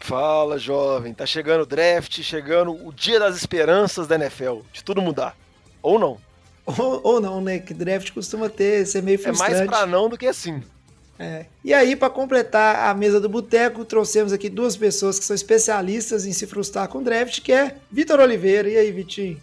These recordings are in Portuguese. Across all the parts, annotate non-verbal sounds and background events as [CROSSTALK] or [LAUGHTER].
Fala, jovem. Tá chegando o draft, chegando o dia das esperanças da NFL, de tudo mudar. Ou não. Ou, ou não, né? Que draft costuma ter, ser meio frustrante. É mais pra não do que assim. É. E aí, para completar a mesa do boteco, trouxemos aqui duas pessoas que são especialistas em se frustrar com draft, que é Vitor Oliveira. E aí, Vitinho?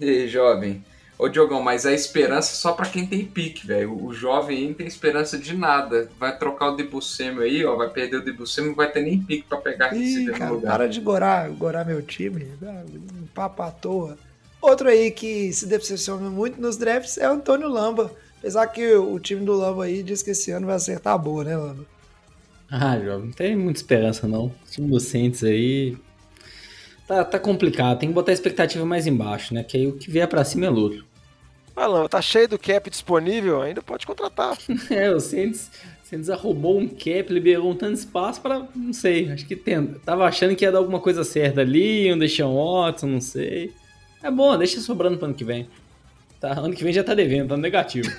E aí, jovem? Ô, Diogão, mas a esperança é só para quem tem pique, velho. O jovem aí não tem esperança de nada. Vai trocar o Debussemo aí, ó, vai perder o Debussemo, não vai ter nem pique para pegar esse cara, lugar. Para de gorar, gorar meu time, um papo à toa. Outro aí que se decepciona muito nos drafts é o Antônio Lamba. Apesar que o time do Lamba aí diz que esse ano vai acertar boa, né, Lamba? Ah, jovem, não tem muita esperança não. O time do Saints aí tá, tá complicado. Tem que botar a expectativa mais embaixo, né? Que aí o que vier pra cima é lucro. Ah, Lamba, tá cheio do cap disponível, ainda pode contratar. [LAUGHS] é, o Saints, Saints arrumou um cap, liberou um tanto de espaço para, não sei, acho que tenta. Tava achando que ia dar alguma coisa certa ali, um Deixão Watson, não sei. É bom, deixa sobrando pro ano que vem. Tá, ano que vem já tá devendo, tá negativo.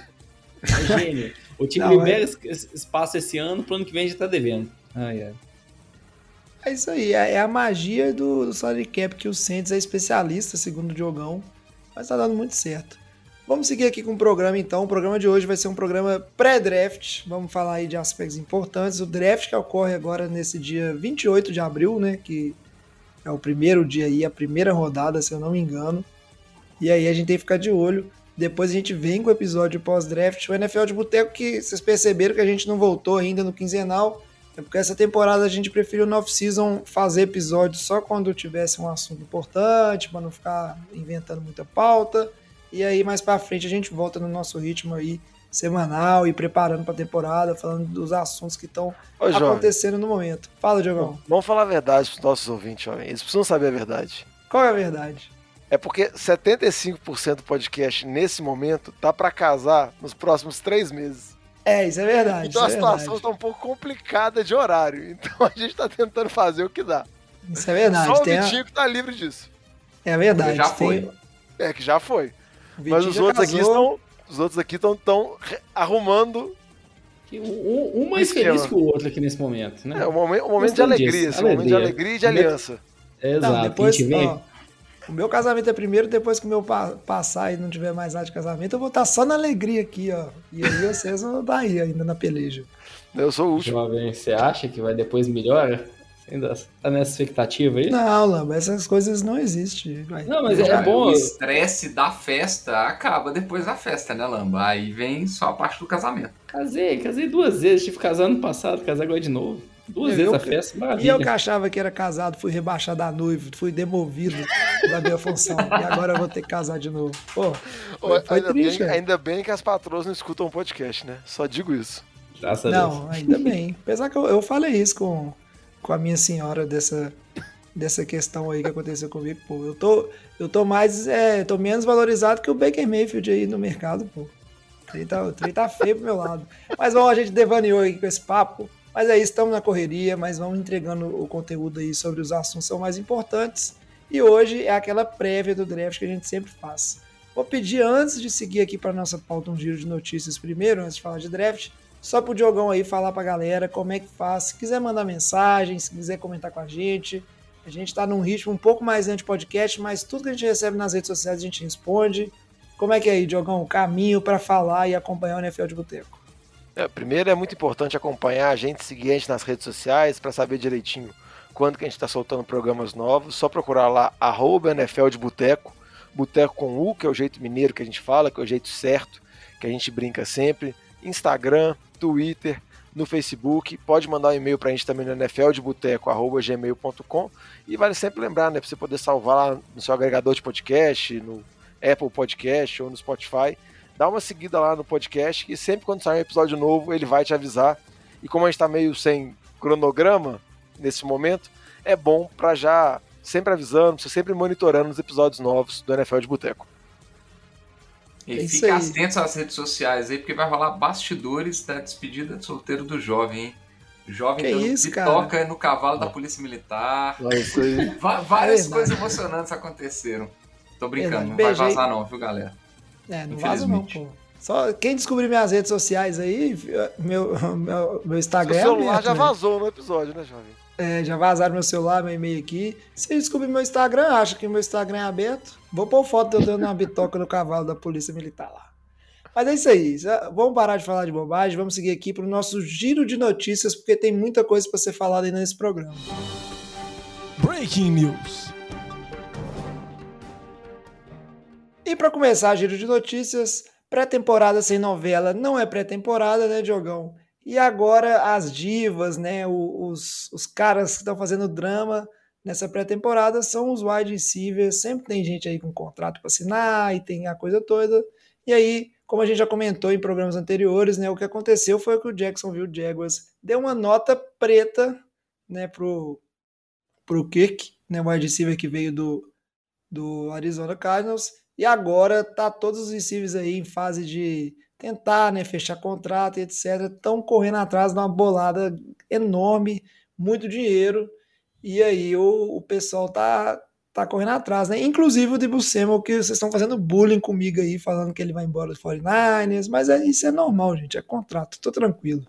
É [LAUGHS] gênio. O time Não, libera é... espaço esse ano, pro ano que vem já tá devendo. Ai, ai. É isso aí, é, é a magia do, do salary cap que o Saints é especialista, segundo o Diogão, mas tá dando muito certo. Vamos seguir aqui com o programa então. O programa de hoje vai ser um programa pré-draft. Vamos falar aí de aspectos importantes. O draft que ocorre agora nesse dia 28 de abril, né? Que é o primeiro dia aí, a primeira rodada, se eu não me engano. E aí a gente tem que ficar de olho. Depois a gente vem com o episódio pós-draft. O NFL de Boteco, que vocês perceberam que a gente não voltou ainda no quinzenal. É porque essa temporada a gente preferiu no off-season fazer episódios só quando tivesse um assunto importante, para não ficar inventando muita pauta. E aí mais para frente a gente volta no nosso ritmo aí semanal e preparando para a temporada, falando dos assuntos que estão acontecendo no momento. Fala, Diogão. Vamos falar a verdade para os nossos ouvintes, jovem. Eles precisam saber a verdade. Qual é a verdade? É porque 75% do podcast nesse momento tá para casar nos próximos três meses. É, isso é verdade. Então a é situação está um pouco complicada de horário. [LAUGHS] Então a gente está tentando fazer o que dá. Isso é verdade. Só o Vitinho a... que tá livre disso. É verdade. Já foi. É, que já foi. Mas os outros, aqui estão, os outros aqui estão tão arrumando um, um mais feliz que o outro aqui nesse momento, né? É, um momento, um momento de alegria, um momento de alegria e de aliança. Exato. Não, depois, ó, o meu casamento é primeiro, depois que o meu pa passar e não tiver mais nada de casamento, eu vou estar só na alegria aqui, ó. E aí vocês vão estar aí ainda na peleja. Eu sou o último. Você acha que vai depois melhora? Ainda tá nessa expectativa aí? Não, Lamba, essas coisas não existem. Não, mas é, bom. O estresse da festa acaba depois da festa, né, Lamba? Aí vem só a parte do casamento. Casei, casei duas vezes. Tive casado ano passado, casar agora de novo. Duas vezes a festa, maravilha. E eu que achava que era casado, fui rebaixado da noiva, fui demovido da minha função. e agora eu vou ter que casar de novo. Pô, foi, foi ainda, triste, bem, ainda bem que as patroas não escutam o podcast, né? Só digo isso. Graças não, ainda bem. Apesar que eu, eu falei isso com, com a minha senhora dessa, dessa questão aí que aconteceu comigo, pô. Eu tô, eu tô mais, é, tô menos valorizado que o Baker Mayfield aí no mercado, pô. Trem tá, trem tá feio pro meu lado. Mas bom, a gente devaneou aqui com esse papo. Mas é isso, estamos na correria, mas vamos entregando o conteúdo aí sobre os assuntos mais importantes. E hoje é aquela prévia do draft que a gente sempre faz. Vou pedir antes de seguir aqui para nossa pauta um giro de notícias primeiro, antes de falar de draft, só pro Diogão aí falar pra galera como é que faz. Se quiser mandar mensagem, se quiser comentar com a gente. A gente está num ritmo um pouco mais antes podcast, mas tudo que a gente recebe nas redes sociais a gente responde. Como é que é aí, Diogão? O caminho para falar e acompanhar o NFL de Boteco. É, primeiro é muito importante acompanhar a gente, seguir a gente nas redes sociais para saber direitinho quando que a gente está soltando programas novos. Só procurar lá, arroba NFL de Boteco, Boteco com U, que é o jeito mineiro que a gente fala, que é o jeito certo, que a gente brinca sempre. Instagram, Twitter, no Facebook. Pode mandar um e-mail para a gente também no nfldeboteco.gmail.com e vale sempre lembrar, né, para você poder salvar lá no seu agregador de podcast, no Apple Podcast ou no Spotify dá uma seguida lá no podcast, que sempre quando sair um episódio novo, ele vai te avisar. E como a gente está meio sem cronograma nesse momento, é bom para já sempre avisando, você sempre monitorando os episódios novos do NFL de Boteco. E É fica atento às redes sociais aí, porque vai rolar bastidores da despedida de solteiro do jovem, hein? Jovem Que dando isso, pitoca no cavalo da Polícia Militar. É isso aí. [LAUGHS] Va- várias verdade. coisas emocionantes aconteceram. Tô brincando, não vai vazar não, viu, galera? É, não vaza não, Infelizmente. pô. Só quem descobrir minhas redes sociais aí, meu, meu, meu Seu Instagram é celular aberto, já né? vazou no episódio, né, jovem? É, já vazaram meu celular, meu e-mail aqui. Se descobrir meu Instagram, acha que meu Instagram é aberto. Vou pôr foto de eu dando uma bitoca no cavalo da Polícia Militar lá. Mas é isso aí. Já- Vamos parar de falar de bobagem. Vamos seguir aqui para o nosso giro de notícias, porque tem muita coisa para ser falada ainda nesse programa. Breaking News. E para começar, giro de notícias, pré-temporada sem novela não é pré-temporada, né, Diogão? E agora as divas, né, os, os caras que estão fazendo drama nessa pré-temporada são os wide receivers. Sempre tem gente aí com contrato para assinar e tem a coisa toda. E aí, como a gente já comentou em programas anteriores, né, o que aconteceu foi que o Jacksonville Jaguars deu uma nota preta, né, pro pro Kirk, né, o wide receiver que veio do do Arizona Cardinals. E agora tá todos os receivers aí em fase de tentar, né, fechar contrato etc. Estão correndo atrás de uma bolada enorme, muito dinheiro. E aí o, o pessoal tá tá correndo atrás, né? Inclusive o Samuel, que vocês estão fazendo bullying comigo aí, falando que ele vai embora dos 49ers, mas é, isso é normal, gente, é contrato, tô tranquilo.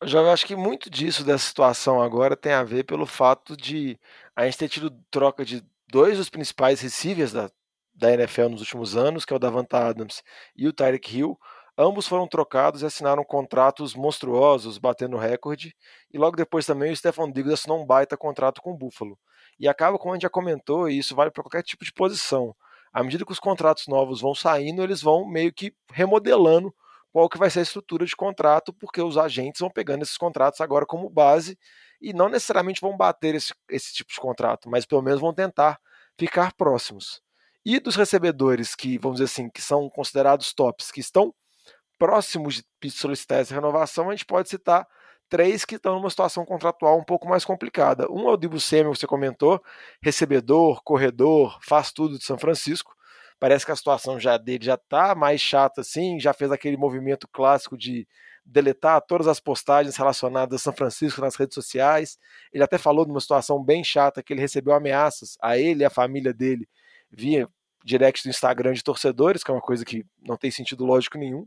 Eu já acho que muito disso dessa situação agora tem a ver pelo fato de a gente ter tido troca de dois dos principais receivers da, da NFL nos últimos anos, que é o Davanta Adams e o Tyreek Hill. Ambos foram trocados e assinaram contratos monstruosos, batendo recorde. E logo depois também o Stephon Diggs assinou um baita contrato com o Buffalo. E acaba, como a gente já comentou, e isso vale para qualquer tipo de posição. À medida que os contratos novos vão saindo, eles vão meio que remodelando qual que vai ser a estrutura de contrato, porque os agentes vão pegando esses contratos agora como base e não necessariamente vão bater esse, esse tipo de contrato, mas pelo menos vão tentar ficar próximos. E dos recebedores que, vamos dizer assim, que são considerados tops, que estão próximos de solicitar essa renovação, a gente pode citar três que estão numa situação contratual um pouco mais complicada. Um é o Dibu Samuel, que você comentou, recebedor, corredor, faz tudo de São Francisco. Parece que a situação já dele já está mais chata assim, já fez aquele movimento clássico de deletar todas as postagens relacionadas a São Francisco nas redes sociais. Ele até falou de uma situação bem chata que ele recebeu ameaças a ele e a família dele via direct do Instagram de torcedores, que é uma coisa que não tem sentido lógico nenhum.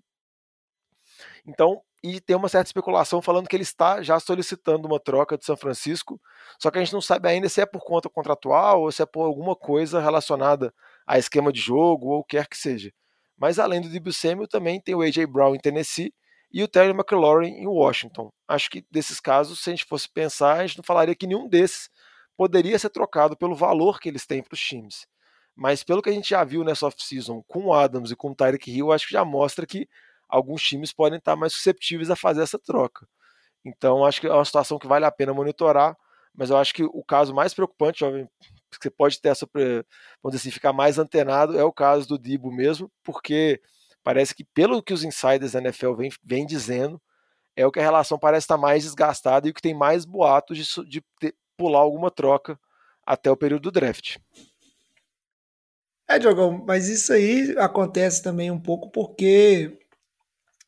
Então, e tem uma certa especulação falando que ele está já solicitando uma troca de São Francisco, só que a gente não sabe ainda se é por conta contratual ou se é por alguma coisa relacionada a esquema de jogo ou o que quer que seja. Mas além do Debo Samuel, também tem o A.J. Brown em Tennessee e o Terry McLaurin em Washington. Acho que desses casos, se a gente fosse pensar, a gente não falaria que nenhum desses poderia ser trocado pelo valor que eles têm para os times. Mas pelo que a gente já viu nessa off-season com o Adams e com o Tyreek Hill, acho que já mostra que alguns times podem estar mais susceptíveis a fazer essa troca. Então, acho que é uma situação que vale a pena monitorar, mas eu acho que o caso mais preocupante, jovem, que você pode ter essa, vamos dizer assim, ficar mais antenado, é o caso do Dibo mesmo, porque parece que, pelo que os insiders da NFL vêm vem dizendo, é o que a relação parece estar mais desgastada e o que tem mais boatos de, de ter, pular alguma troca até o período do draft. É, Diogão, mas isso aí acontece também um pouco porque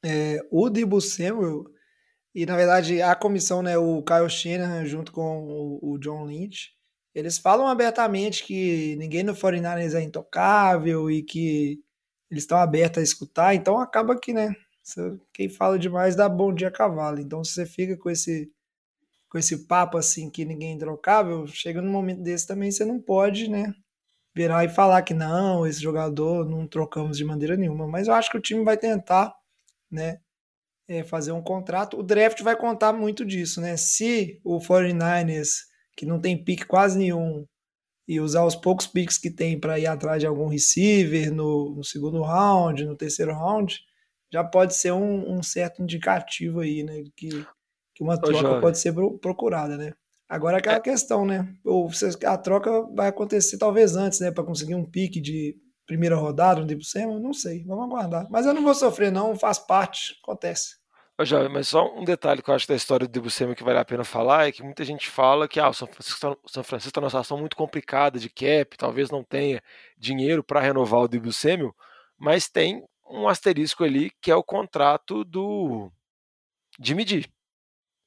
é, o Debo Samuel e, na verdade, a comissão, né, o Kyle Shanahan junto com o, o John Lynch, eles falam abertamente que ninguém no 49ers é intocável e que eles estão abertos a escutar, então acaba que, né, quem fala demais dá bom dia a cavalo. Então, se você fica com esse com esse papo assim que ninguém é intocável, chega num momento desse também você não pode, né, virar e falar que não, esse jogador não trocamos de maneira nenhuma. Mas eu acho que o time vai tentar, né, é, fazer um contrato. O draft vai contar muito disso, né? Se o 49ers, que não tem pique quase nenhum, e usar os poucos picks que tem para ir atrás de algum receiver no, no, segundo round, no terceiro round, já pode ser um, um certo indicativo aí, né? Que, que uma troca pode ser procurada, né? Agora aquela é. questão, né? Ou a troca vai acontecer talvez antes, né? Para conseguir um pique de primeira rodada, um Debo Samuel, não sei, vamos aguardar. Mas eu não vou sofrer, não, faz parte, acontece. Ô, Jovem, mas só um detalhe que eu acho da história do Samuel que vale a pena falar é que muita gente fala que ah, o São Francisco está tá numa situação muito complicada de cap, talvez não tenha dinheiro para renovar o Samuel, mas tem um asterisco ali que é o contrato do Jimmy.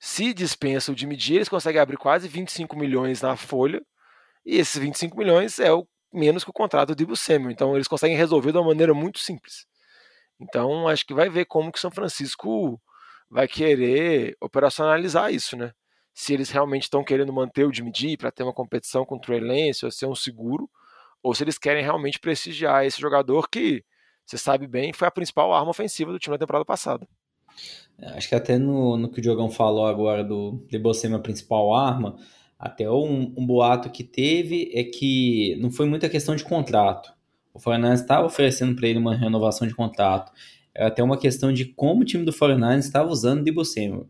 Se dispensa o Jimmy G, eles conseguem abrir quase 25 milhões na folha, e esses 25 milhões é o menos que o contrato do Dibu Samuel. Então eles conseguem resolver de uma maneira muito simples. Então acho que vai ver como que São Francisco vai querer operacionalizar isso, né? Se eles realmente estão querendo manter o Jimmy G para ter uma competição com o Trey Lance ou ser um seguro, ou se eles querem realmente prestigiar esse jogador que, você sabe bem, foi a principal arma ofensiva do time na temporada passada. É, acho que até no, no que o Diogão falou agora do Debo ser a principal arma, até um, um, boato que teve é que não foi muita questão de contrato. O Fernandes estava oferecendo para ele uma renovação de contrato. Era até uma questão de como o time do 49 estava usando o Debo Samuel.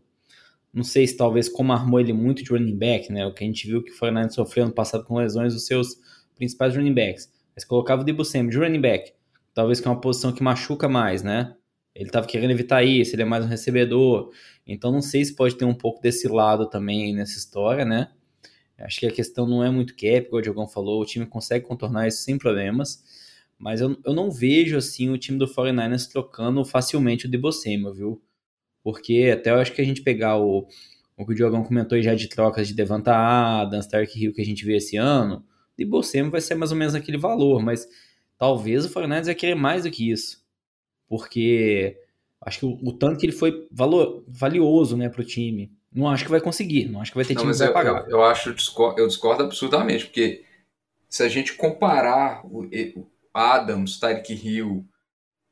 Não sei se talvez como armou ele muito de running back, né? O que a gente viu que o 49 sofreu no passado com lesões dos seus principais running backs. Mas colocava o Debo Samuel de running back. Talvez que é uma posição que machuca mais, né? Ele estava querendo evitar isso, ele é mais um recebedor. Então não sei se pode ter um pouco desse lado também nessa história, né? Acho que a questão não é muito cap, como o Diogão falou, o time consegue contornar isso sem problemas. Mas eu, eu não vejo assim o time do 49ers trocando facilmente o Debo Samuel, viu? Porque até eu acho que a gente pegar o, o que o Diogão comentou já de trocas de Devanta Adams, Stark Hill que a gente vê esse ano, Debo Samuel vai ser mais ou menos aquele valor, mas talvez o 49ers vai querer mais do que isso. Porque acho que o, o tanto que ele foi valor, valioso né, para o time. Não acho que vai conseguir, não acho que vai ter time que vai eu, pagar. Eu, eu acho, eu discordo absurdamente, porque se a gente comparar o, Adams, Tyreek Hill,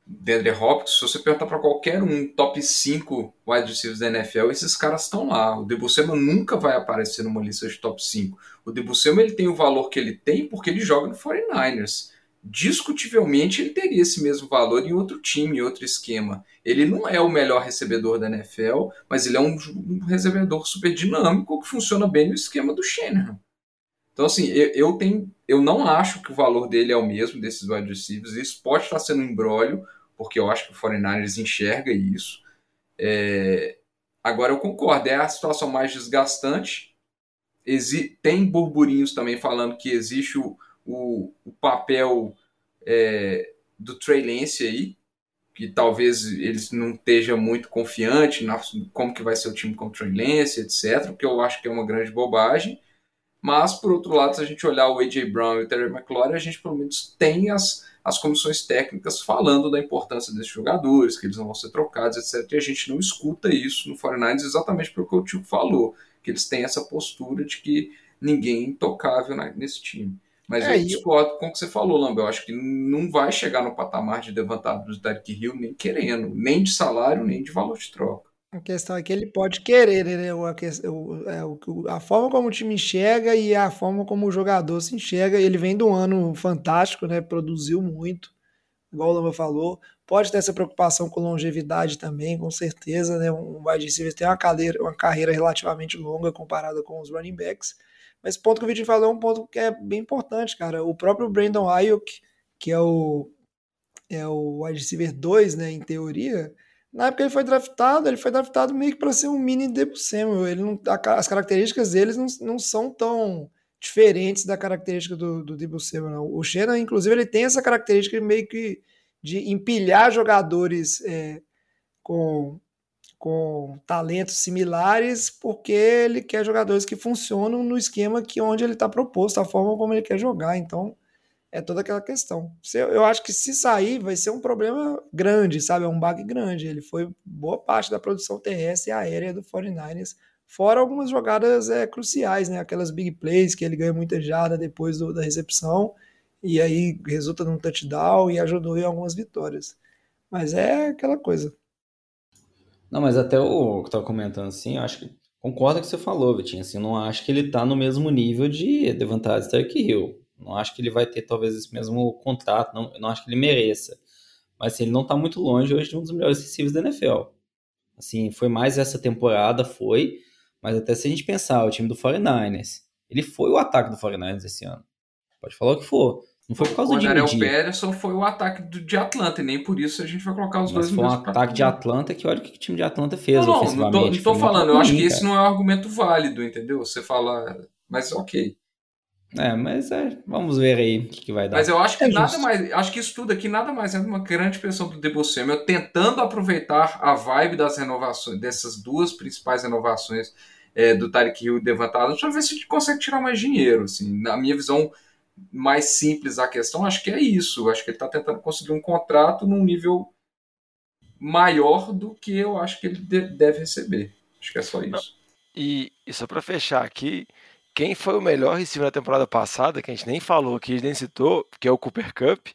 DeAndre Hopkins, se você perguntar para qualquer um top 5 wide receivers da NFL, esses caras estão lá. O Samuel nunca vai aparecer numa lista de top 5. O Samuel ele tem o valor que ele tem porque ele joga no 49ers. Discutivelmente ele teria esse mesmo valor em outro time, em outro esquema. Ele não é o melhor recebedor da NFL, mas ele é um, um recebedor super dinâmico que funciona bem no esquema do Shanahan. Então, assim, eu, eu, tenho, eu não acho que o valor dele é o mesmo desses wide receivers. Isso pode estar sendo um embrólio, porque eu acho que o 49ers enxerga isso. É... Agora, eu concordo, é a situação mais desgastante. Exi... Tem burburinhos também falando que existe o, o, o papel é, do Trey Lance aí, que talvez ele não esteja muito confiante na como que vai ser o time com o Trey Lance, etc., que eu acho que é uma grande bobagem. Mas, por outro lado, se a gente olhar o A.J. Brown e o Terry McLaurin, a gente pelo menos tem as, as comissões técnicas falando da importância desses jogadores, que eles não vão ser trocados, etc. E a gente não escuta isso no 49ers exatamente pelo que o tio falou, que eles têm essa postura de que ninguém é intocável nesse time. Mas é, eu discordo com o que você falou, Lambert. Eu acho que não vai chegar no patamar de levantado do Derek Hill nem querendo, nem de salário, nem de valor de troca. A questão é que ele pode querer, né? A, a, a, forma como o time enxerga e a forma como o jogador se enxerga. Ele vem de um ano fantástico, né? Produziu muito, igual o Lama falou. Pode ter essa preocupação com longevidade também, com certeza, né? Um wide receiver tem uma carreira, uma carreira relativamente longa comparada com os running backs. Mas ponto que o Vitinho falou é um ponto que é bem importante, cara. O próprio Brandon Ayuk, que é o, é o wide receiver 2, né? Em teoria na época ele foi draftado, ele foi draftado meio que para ser um mini Debo Samuel. Ele não, as características deles não, não são tão diferentes da característica do, do Debo Samuel. O Shannon, inclusive, ele tem essa característica meio que de empilhar jogadores é, com, com talentos similares, porque ele quer jogadores que funcionam no esquema que onde ele está proposto, a forma como ele quer jogar. Então, é toda aquela questão. Eu acho que se sair vai ser um problema grande, sabe? É um bug grande. Ele foi boa parte da produção terrestre e aérea do 49ers, fora algumas jogadas é, cruciais, né? Aquelas big plays que ele ganha muita jarda depois do, da recepção e aí resulta num touchdown e ajudou em algumas vitórias. Mas é aquela coisa. Não, mas até o que eu tava comentando assim, eu acho que concordo com o que você falou, Vitinho. Assim, não acho que ele tá no mesmo nível de Devantado Stark Hill não acho que ele vai ter talvez esse mesmo contrato, não, não acho que ele mereça. Mas assim, ele não está muito longe hoje de um dos melhores receivers da NFL. Assim, foi mais essa temporada, foi, mas até se a gente pensar, o time do 49ers, ele foi o ataque do 49ers esse ano. Pode falar o que for. Não foi por causa do Jimmy O Patterson foi o ataque do, de Atlanta, e nem por isso a gente vai colocar os mas dois foi um ataque de Atlanta que olha o que o time de Atlanta fez não, não, Não, tô, não tô falando, eu acho que esse não é um argumento válido, entendeu? Você fala, mas ok. É, mas é, vamos ver aí o que, que vai dar. Mas eu acho que É nada justo. mais. Acho que isso tudo aqui nada mais é uma grande pressão do Debo Samuel tentando aproveitar a vibe das renovações, dessas duas principais renovações é, do Tarek Hill e Devant Adams, para ver se a gente consegue tirar mais dinheiro. Assim. Na minha visão mais simples da questão, acho que é isso. Acho que ele está tentando conseguir um contrato num nível maior do que eu acho que ele de- deve receber. Acho que é só isso. E, e só pra fechar aqui, quem foi o melhor receiver na temporada passada, que a gente nem falou a gente nem citou, que é o Cooper Cup,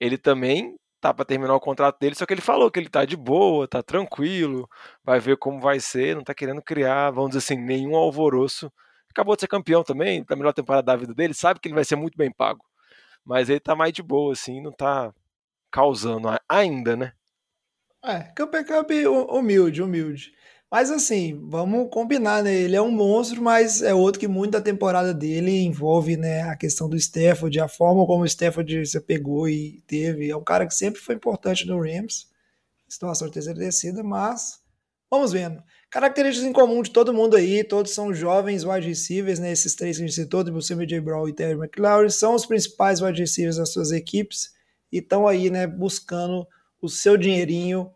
ele também tá pra terminar o contrato dele, só que ele falou que ele tá de boa, tá tranquilo, vai ver como vai ser, não tá querendo criar, vamos dizer assim, nenhum alvoroço. Acabou de ser campeão também, da melhor temporada da vida dele, sabe que ele vai ser muito bem pago. Mas ele tá mais de boa, assim, não tá causando ainda, né? É, Cup hu- humilde, humilde. Mas assim, vamos combinar, né? Ele é um monstro, mas é outro que muito da temporada dele envolve, né, a questão do Stafford, a forma como o Stafford se pegou e teve. É um cara que sempre foi importante no Rams, situação de terceira descida, mas vamos vendo. Características em comum de todo mundo aí, todos são jovens wide receivers, né? Esses três que a gente citou, de Samuel J. Brown e Terry McLaurin, são os principais wide receivers das suas equipes e estão aí, né, buscando o seu dinheirinho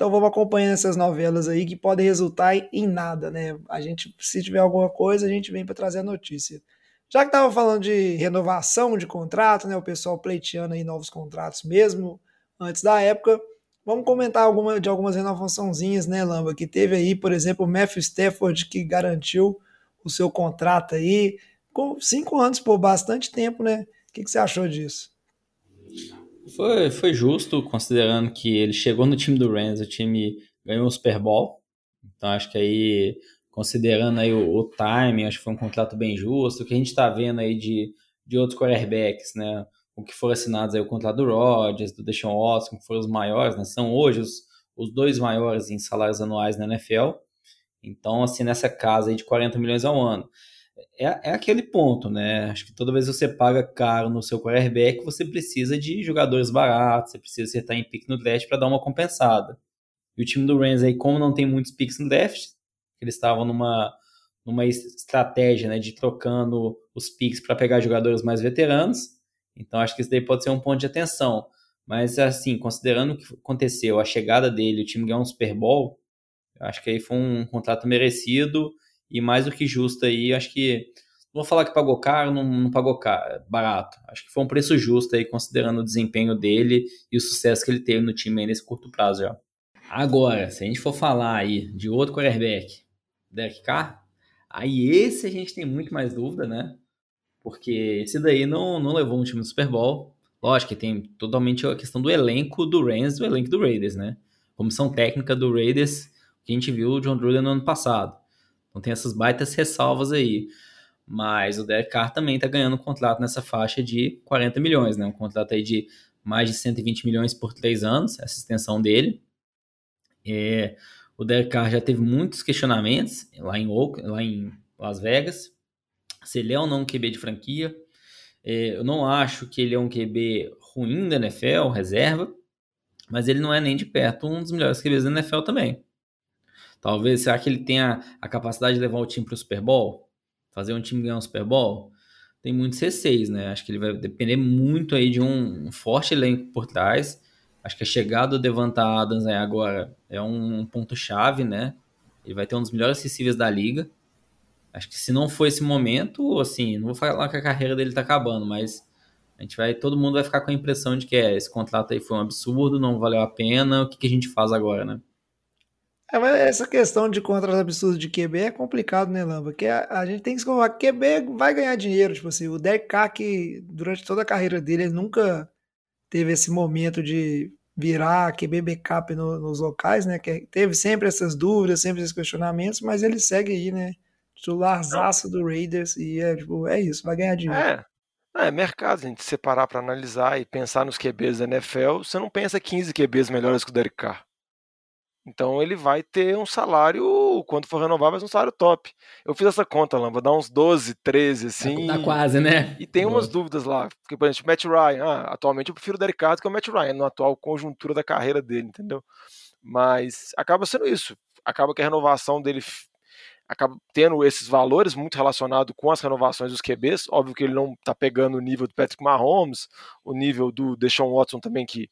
então vamos acompanhando essas novelas aí que podem resultar em nada, né? A gente, se tiver alguma coisa, a gente vem para trazer a notícia. Já que tava falando de renovação de contrato, né? O pessoal pleiteando aí novos contratos mesmo antes da época. Vamos comentar alguma, de algumas renovaçãozinhas, né, Lamba? Que teve aí, por exemplo, o Matthew Stafford, que garantiu o seu contrato aí, com cinco anos, por bastante tempo, né? O que, que você achou disso? Foi, foi justo, considerando que ele chegou no time do Rams, o time ganhou o Super Bowl. Então acho que aí, considerando aí o, o timing, acho que foi um contrato bem justo. O que a gente está vendo aí de, de outros quarterbacks, né? O que foram assinados aí o contrato do Rodgers, do Deshaun Watson, que foram os maiores, né? São hoje os, os dois maiores em salários anuais na NFL. Então, assim, nessa casa aí de 40 milhões ao ano é, é aquele ponto, né? Acho que toda vez que você paga caro no seu quarterback, você precisa de jogadores baratos, você precisa acertar em pique no draft para dar uma compensada. E o time do Rams aí, como não tem muitos picks no draft, eles estavam numa, numa estratégia né, de trocando os picks para pegar jogadores mais veteranos. Então acho que isso daí pode ser um ponto de atenção. Mas assim, considerando o que aconteceu, a chegada dele, o time ganhou um Super Bowl, acho que aí foi um contrato merecido e mais do que justo aí, acho que não vou falar que pagou caro, não, não pagou caro, barato. Acho que foi um preço justo aí, considerando o desempenho dele e o sucesso que ele teve no time nesse curto prazo já. Agora, se a gente for falar aí de outro quarterback, Derek Carr, aí esse a gente tem muito mais dúvida, né? Porque esse daí não, não levou um time no Super Bowl. Lógico que tem totalmente a questão do elenco do Rams do elenco do Raiders, né? Comissão técnica do Raiders, que a gente viu o John Gruden no ano passado. Então tem essas baitas ressalvas aí. Mas o Derek Carr também está ganhando um contrato nessa faixa de 40 milhões, né? Um contrato aí de mais de 120 milhões por três anos, essa extensão dele. É, o Derek Carr já teve muitos questionamentos lá em, Oak, lá em Las Vegas, se ele é ou não um QB de franquia. É, eu não acho que ele é um QB ruim da NFL, reserva, mas ele não é nem de perto um dos melhores QBs da NFL também. Talvez, será que ele tenha a capacidade de levar o time para o Super Bowl? Fazer um time ganhar um Super Bowl? Tem muitos receios, né? Acho que ele vai depender muito aí de um, forte elenco por trás. Acho que a chegada do Devonta Adams aí agora é um, ponto-chave, né? Ele vai ter um dos melhores recíveis da liga. Acho que se não for esse momento, assim, não vou falar que a carreira dele tá acabando, mas a gente vai, todo mundo vai ficar com a impressão de que é, esse contrato aí foi um absurdo, não valeu a pena, o que, que a gente faz agora, né? É, mas essa questão de contratos absurdos de QB é complicado, né, Lamba? Porque a, a gente tem que se que QB vai ganhar dinheiro. Tipo assim, o Derek que durante toda a carreira dele, ele nunca teve esse momento de virar QB backup no, nos locais, né? Que teve sempre essas dúvidas, sempre esses questionamentos, mas ele segue aí, né? Titularzaço do Raiders e é, tipo, é isso, vai ganhar dinheiro. É, é mercado, a gente separar para analisar e pensar nos QBs da NFL, você não pensa 15 QBs melhores que o Derek Carr. Então ele vai ter um salário, quando for renovar, vai ser um salário top. Eu fiz essa conta, Lamba, dá uns 12, 13, assim. Dá quase, né? E tem umas Boa. dúvidas lá. Porque, por exemplo, Matt Ryan. Ah, atualmente eu prefiro o Derek Carr do que o Matt Ryan, na atual conjuntura da carreira dele, entendeu? Mas acaba sendo isso. Acaba que a renovação dele acaba tendo esses valores muito relacionados com as renovações dos QBs. Óbvio que ele não está pegando o nível do Patrick Mahomes, o nível do Deshaun Watson também, que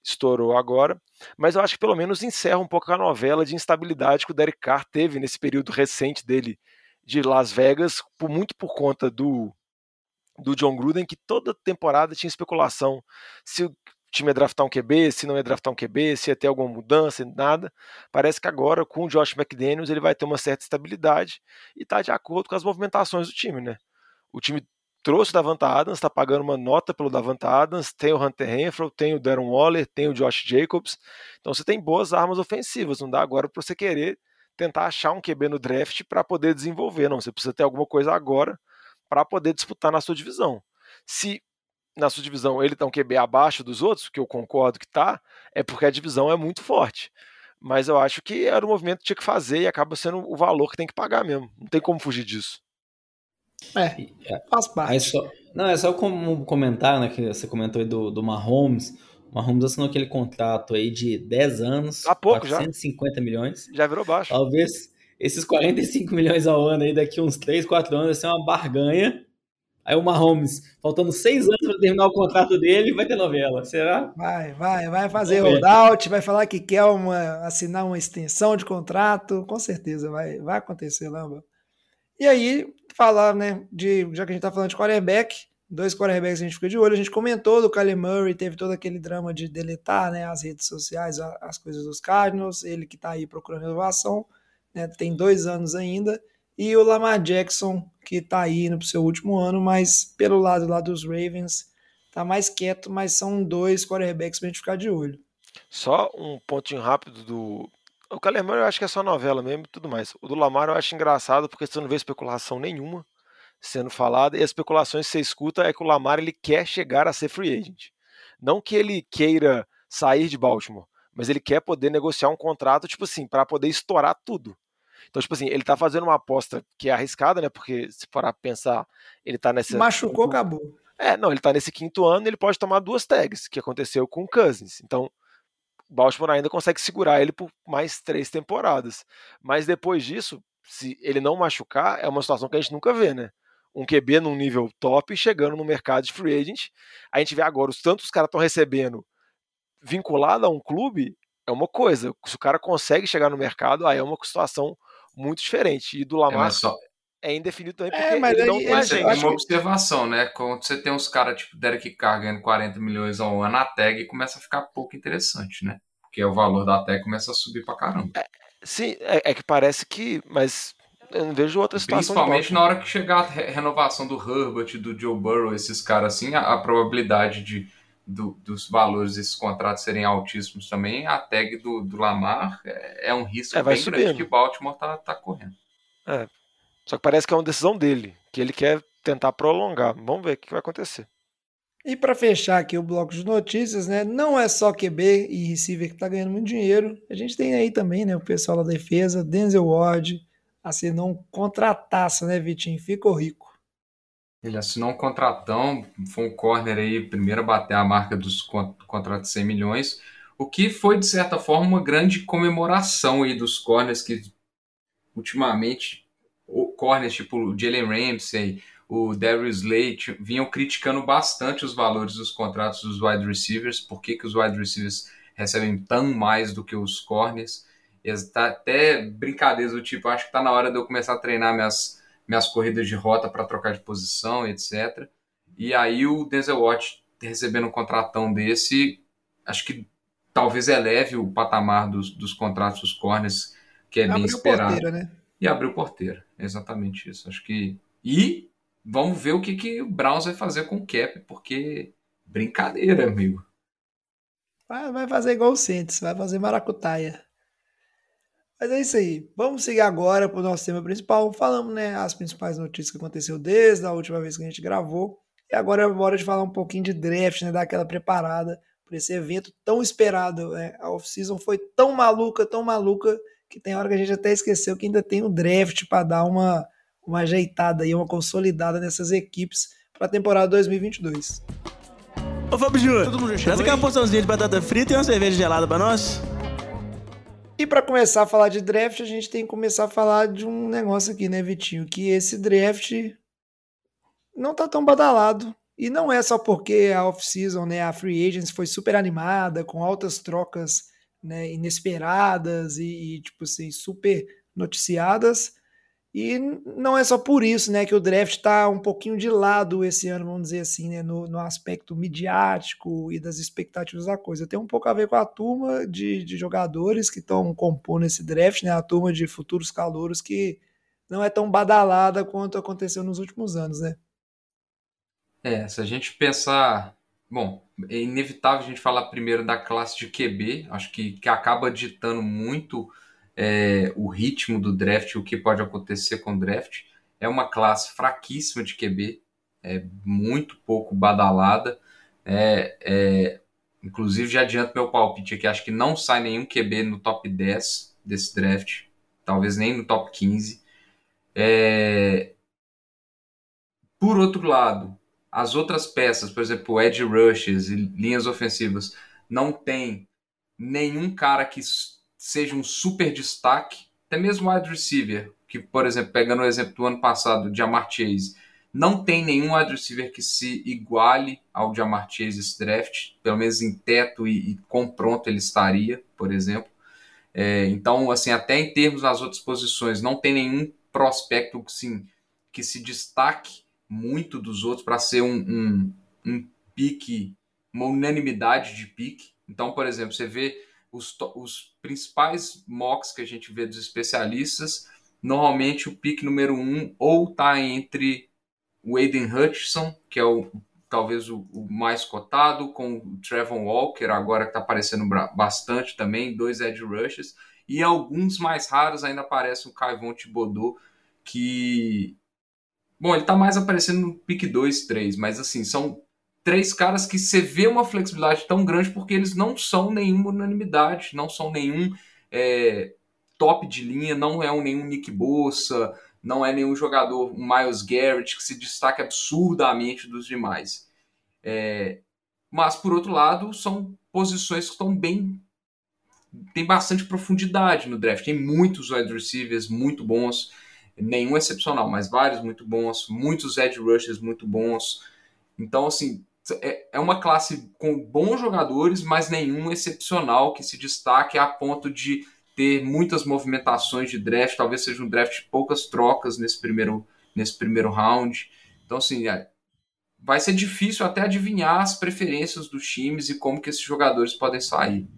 estourou agora. Mas eu acho que pelo menos encerra um pouco a novela de instabilidade que o Derek Carr teve nesse período recente dele de Las Vegas, por, muito por conta do, do John Gruden, que toda temporada tinha especulação se o time ia draftar um QB, se não ia draftar um QB, se ia ter alguma mudança, nada. Parece que agora, com o Josh McDaniels, ele vai ter uma certa estabilidade e está de acordo com as movimentações do time, né? O time trouxe o Davanta Adams, está pagando uma nota pelo Davanta Adams, tem o Hunter Renfro, tem o Darren Waller, tem o Josh Jacobs. Então você tem boas armas ofensivas, não dá agora para você querer tentar achar um QB no draft para poder desenvolver, não. Você precisa ter alguma coisa agora para poder disputar na sua divisão. Se na sua divisão ele está um QB abaixo dos outros, que eu concordo que tá, é porque a divisão é muito forte. Mas eu acho que era o movimento que tinha que fazer e acaba sendo o valor que tem que pagar mesmo. Não tem como fugir disso. É, faz parte. Só, não, é só como um comentário, né, que você comentou aí do, do Mahomes. O Mahomes assinou aquele contrato aí de 10 anos, Há pouco 450 já. milhões. Já virou baixo. Talvez esses 45 milhões ao ano aí, daqui uns 3, 4 anos, vai ser uma barganha. Aí o Mahomes, faltando 6 anos para terminar o contrato dele, vai ter novela. Será? Vai, vai, vai fazer holdout, vai falar que quer uma, assinar uma extensão de contrato. Com certeza vai, vai acontecer, Lamba. E aí, falar, né, de, já que a gente tá falando de quarterback, dois quarterbacks a gente fica de olho, a gente comentou do Kyler Murray, teve todo aquele drama de deletar, né, as redes sociais, as coisas dos Cardinals, ele que tá aí procurando inovação, né, tem dois anos ainda, e o Lamar Jackson, que tá aí indo seu último ano, mas pelo lado lá dos Ravens, tá mais quieto, mas são dois quarterbacks pra gente ficar de olho. Só um pontinho rápido do, o Murray eu acho que é só novela mesmo e tudo mais. O do Lamar eu acho engraçado porque você não vê especulação nenhuma sendo falada e as especulações que você escuta é que o Lamar ele quer chegar a ser free agent. Não que ele queira sair de Baltimore, mas ele quer poder negociar um contrato, tipo assim, para poder estourar tudo. Então, tipo assim, ele tá fazendo uma aposta que é arriscada, né? Porque se for pensar, ele tá nessa. Machucou, acabou. É, não, ele tá nesse quinto ano, ele pode tomar duas tags, que aconteceu com o Cousins. Então, Baltimore ainda consegue segurar ele por mais três temporadas. Mas depois disso, se ele não machucar, é uma situação que a gente nunca vê, né? Um QB num nível top chegando no mercado de free agent. A gente vê agora os tantos caras estão recebendo vinculado a um clube, é uma coisa. Se o cara consegue chegar no mercado, aí é uma situação muito diferente. E do Lamar. É, só, é indefinido também, porque é, mas ele não tem mas é uma observação, né? Quando você tem uns caras tipo Derek Carr ganhando 40 milhões ao ano, a tag começa a ficar pouco interessante, né? Porque o valor da tag começa a subir pra caramba. É, sim, é, é, que parece que. Mas eu não vejo outra situação. Principalmente na hora que chegar a renovação do Herbert, do Joe Burrow, esses caras assim, a, a probabilidade de, do, dos valores desses contratos serem altíssimos também, a tag do, do Lamar é, é um risco é, bem subindo. grande que Baltimore tá, tá correndo. É, só que parece que é uma decisão dele, que ele quer tentar prolongar. Vamos ver o que vai acontecer. E para fechar aqui o bloco de notícias, né? Não é só QB e receiver que tá ganhando muito dinheiro. A gente tem aí também, né? O pessoal da defesa, Denzel Ward, assinou um contrataço, né, Vitinho? Ficou rico. Ele assinou um contratão, foi um corner aí, primeiro a bater a marca dos contratos de 100 milhões, o que foi, de certa forma, uma grande comemoração aí dos corners que ultimamente corners tipo o Jalen Ramsey, o Darius Slade vinham criticando bastante os valores dos contratos dos wide receivers, por que, que os wide receivers recebem tão mais do que os corners. E tá até brincadeiras do tipo, acho que está na hora de eu começar a treinar minhas, minhas corridas de rota para trocar de posição, etc. E aí o Denzel Watt recebendo um contratão desse, acho que talvez eleve o patamar dos, dos contratos dos corners, que é Abriu bem esperado. Porteira, né? e abriu porteira. Exatamente isso. Acho que. E vamos ver o que, que o Browns vai fazer com o Cap, porque brincadeira, amigo. Vai fazer igual o Saints, vai fazer maracutaia. Mas é isso aí. Vamos seguir agora para o nosso tema principal. Falamos, né, as principais notícias que aconteceu desde a última vez que a gente gravou. E agora é hora de falar um pouquinho de draft, né, dar aquela preparada para esse evento tão esperado. Né? A off-season foi tão maluca, tão maluca, que tem hora que a gente até esqueceu que ainda tem o draft para dar uma, uma ajeitada e uma consolidada nessas equipes para a temporada 2022. Ô Fábio Júnior, traz aquela porçãozinha de batata frita e uma cerveja gelada para nós. E para começar a falar de draft, a gente tem que começar a falar de um negócio aqui, né, Vitinho? Que esse draft não tá tão badalado. E não é só porque a off-season, né, a free agents foi super animada, com altas trocas né, inesperadas e, e, tipo assim, super noticiadas. E não é só por isso, né, que o draft está um pouquinho de lado esse ano, vamos dizer assim, né, no, no aspecto midiático e das expectativas da coisa. Tem um pouco a ver com a turma de, de jogadores que estão compondo esse draft, né, a turma de futuros calouros que não é tão badalada quanto aconteceu nos últimos anos, né? É, se a gente pensar. Bom, é inevitável a gente falar primeiro da classe de QB, acho que, que acaba ditando muito é, o ritmo do draft, o que pode acontecer com o draft. É uma classe fraquíssima de QB, é muito pouco badalada. É, é, inclusive, já adianto meu palpite aqui, acho que não sai nenhum QB no top 10 desse draft, talvez nem no top 15. É, por outro lado, as outras peças, por exemplo, edge rushes e linhas ofensivas, não tem nenhum cara que seja um super destaque, até mesmo wide receiver, que, por exemplo, pegando o exemplo do ano passado, o Jamar Chase, não tem nenhum wide receiver que se iguale ao Jamar Chase esse draft, pelo menos em teto e, e com pronto ele estaria, por exemplo. É, então, assim, até em termos das outras posições, não tem nenhum prospecto assim, que se destaque muito dos outros para ser um, um, um pique, uma unanimidade de pique. Então, por exemplo, você vê os, os principais mocks que a gente vê dos especialistas, normalmente o pique número um ou está entre o Aiden Hutchinson, que é o talvez o, o, mais cotado, com o Trevor Walker, agora que está aparecendo bastante também, dois edge rushes, e alguns mais raros ainda aparece o Caivon Thibodeau, que Bom, ele tá mais aparecendo no pick 2, 3, mas assim, são três caras que você vê uma flexibilidade tão grande porque eles não são nenhuma unanimidade, não são nenhum é, top de linha, não é um nenhum Nick Bossa, não é nenhum jogador, um Miles Garrett, que se destaca absurdamente dos demais. É, mas, por outro lado, são posições que estão bem. tem bastante profundidade no draft. Tem muitos wide receivers muito bons nenhum excepcional, mas vários muito bons, muitos edge rushers muito bons. Então, assim, é, é uma classe com bons jogadores, mas nenhum excepcional que se destaque a ponto de ter muitas movimentações de draft, talvez seja um draft de poucas trocas nesse primeiro, nesse primeiro round. Então, assim, é, vai ser difícil até adivinhar as preferências dos times e como que esses jogadores podem sair.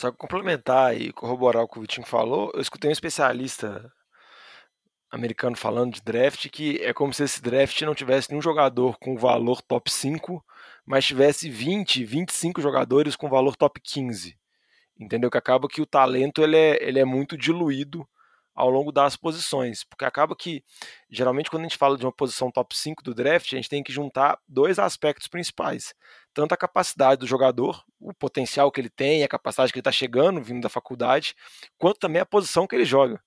Só complementar e corroborar o que o Vitinho falou, eu escutei um especialista americano falando de draft que é como se esse draft não tivesse nenhum jogador com valor top 5, mas tivesse 20, 25 jogadores com valor top 15. Entendeu? Que acaba que o talento ele é, ele é muito diluído ao longo das posições, porque acaba que geralmente quando a gente fala de uma posição top 5 do draft, a gente tem que juntar dois aspectos principais, tanto a capacidade do jogador, o potencial que ele tem, a capacidade que ele está chegando vindo da faculdade, quanto também a posição que ele joga.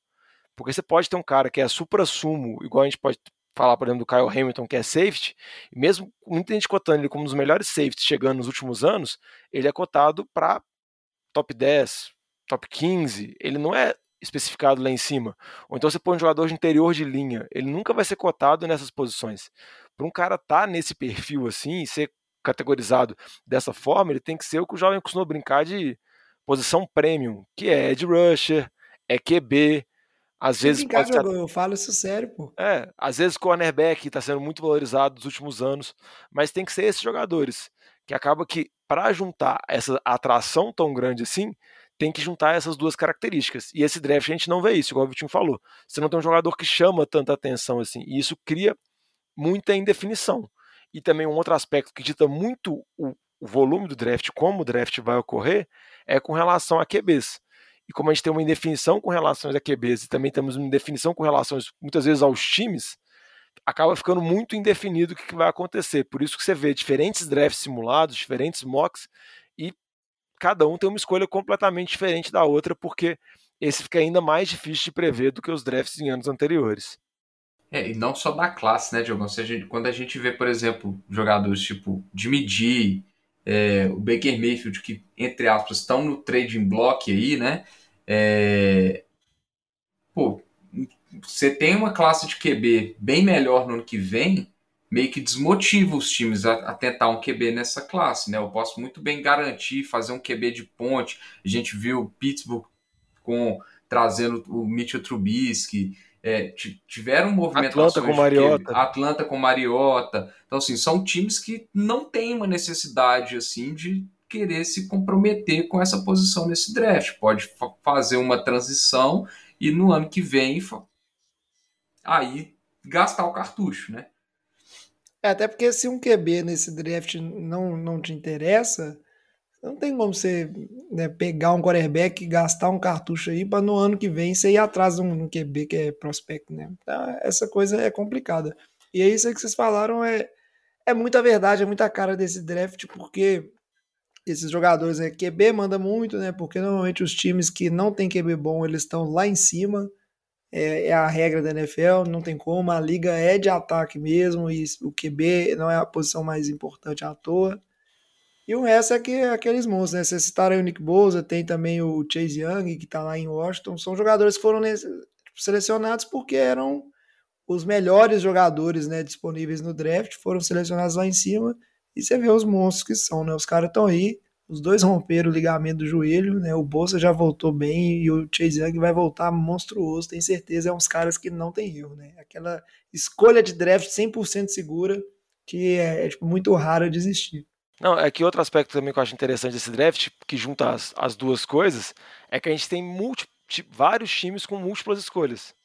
Porque você pode ter um cara que é supra-sumo, igual a gente pode falar, por exemplo, do Kyle Hamilton, que é safety, e mesmo muita gente cotando ele como um dos melhores safeties chegando nos últimos anos, ele é cotado para top 10, top 15, ele não é especificado lá em cima. Ou então você põe um jogador de interior de linha, ele nunca vai ser cotado nessas posições. Para um cara estar tá nesse perfil assim, ser categorizado dessa forma, ele tem que ser o que o jovem costuma brincar de posição premium, que é edge rusher, é QB, às Sim, vezes pode ser... eu falo isso sério, pô. É, às vezes cornerback está sendo muito valorizado nos últimos anos, mas tem que ser esses jogadores que acaba que para juntar essa atração tão grande assim, tem que juntar essas duas características. E esse draft a gente não vê isso, igual o Vitinho falou. Você não tem um jogador que chama tanta atenção assim. E isso cria muita indefinição. E também um outro aspecto que dita muito o, o volume do draft, como o draft vai ocorrer, é com relação a QBs. E como a gente tem uma indefinição com relação a QBs e também temos uma indefinição com relação muitas vezes aos times, acaba ficando muito indefinido o que vai acontecer. Por isso que você vê diferentes drafts simulados, diferentes mocks, e cada um tem uma escolha completamente diferente da outra, porque esse fica ainda mais difícil de prever do que os drafts em anos anteriores. É, e não só da classe, né, Diogo? Quando a gente vê, por exemplo, jogadores tipo Jimmy G, é, o Baker Mayfield, que, entre aspas, estão no trading block aí, né? É, pô, você tem uma classe de QB bem melhor no ano que vem, meio que desmotiva os times a, a, tentar um QB nessa classe, né? Eu posso muito bem garantir fazer um QB de ponte. A gente viu Pittsburgh com trazendo o Mitchell Trubisky, é, tiveram movimentações Atlanta com Mariota. Atlanta com Mariota. Então assim, são times que não têm uma necessidade assim de querer se comprometer com essa posição nesse draft. Pode fa fazer uma transição e no ano que vem aí gastar o cartucho, né? É, até porque se um QB nesse draft não, não te interessa, não tem como você né, pegar um quarterback e gastar um cartucho aí para no ano que vem você ir atrás de um, QB que é prospecto, né? Então, essa coisa é complicada. E é isso que vocês falaram é, é muita verdade, é muita cara desse draft, porque esses jogadores, é QB manda muito, né? Porque normalmente os times que não tem QB bom, eles estão lá em cima é, é, a regra da NFL, não tem como, a liga é de ataque mesmo, e o QB não é a posição mais importante à toa. E o resto é que é aqueles monstros, né? Vocês citaram o Nick Bosa, tem também o Chase Young, que está lá em Washington, são jogadores que foram nesse, tipo, selecionados porque eram os melhores jogadores né, disponíveis no draft, foram selecionados lá em cima, e você vê os monstros que são, né? Os caras estão aí, os dois romperam o ligamento do joelho, né? O Bolsa já voltou bem e o Chase Young vai voltar monstruoso, tem certeza. É uns caras que não tem erro, né? Aquela escolha de draft 100% segura que é, é tipo, muito rara de existir. Não, é que outro aspecto também que eu acho interessante desse draft, que junta as, as duas coisas, é que a gente tem vários times com múltiplas escolhas.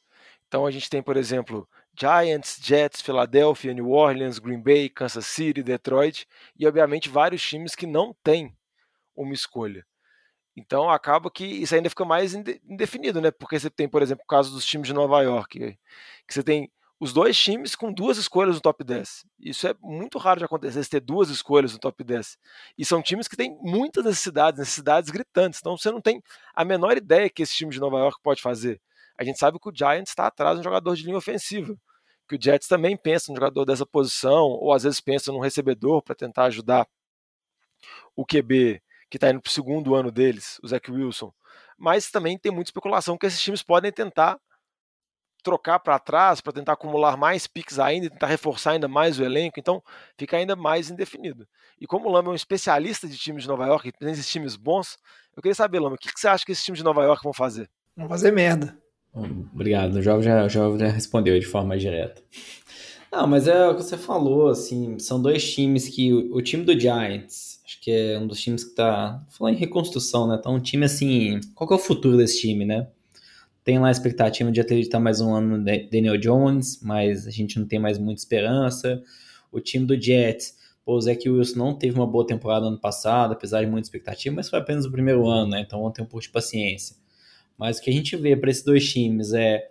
Então a gente tem, por exemplo, Giants, Jets, Philadelphia, New Orleans, Green Bay, Kansas City, Detroit e, obviamente, vários times que não têm uma escolha. Então acaba que isso ainda fica mais indefinido, né? Porque você tem, por exemplo, o caso dos times de Nova York, que você tem os dois times com duas escolhas no top 10. Isso é muito raro de acontecer, você ter duas escolhas no top 10. E são times que têm muitas necessidades, necessidades gritantes. Então você não tem a menor ideia que esse time de Nova York pode fazer. A gente sabe que o Giants está atrás de um jogador de linha ofensiva. Que o Jets também pensa no jogador dessa posição, ou às vezes pensa num recebedor para tentar ajudar o QB que está indo para o segundo ano deles, o Zach Wilson. Mas também tem muita especulação que esses times podem tentar trocar para trás para tentar acumular mais picks ainda, tentar reforçar ainda mais o elenco, então fica ainda mais indefinido. E como o Lama é um especialista de times de Nova York, esses times bons, eu queria saber, Lama, o que, que você acha que esses times de Nova York vão fazer? Vão fazer merda. Obrigado, o Jovem já, já, já respondeu de forma direta. Não, mas é o que você falou, assim, são dois times que o, o time do Giants Acho que é um dos times que tá. Falar em reconstrução, né? Tá um time assim. Qual que é o futuro desse time, né? Tem lá a expectativa de acreditar mais um ano no Daniel Jones, mas a gente não tem mais muita esperança. O time do Jets, pô, o Zach Wilson não teve uma boa temporada ano passado, apesar de muita expectativa, mas foi apenas o primeiro ano, né? Então vamos ter um pouco de paciência. Mas o que a gente vê para esses dois times é.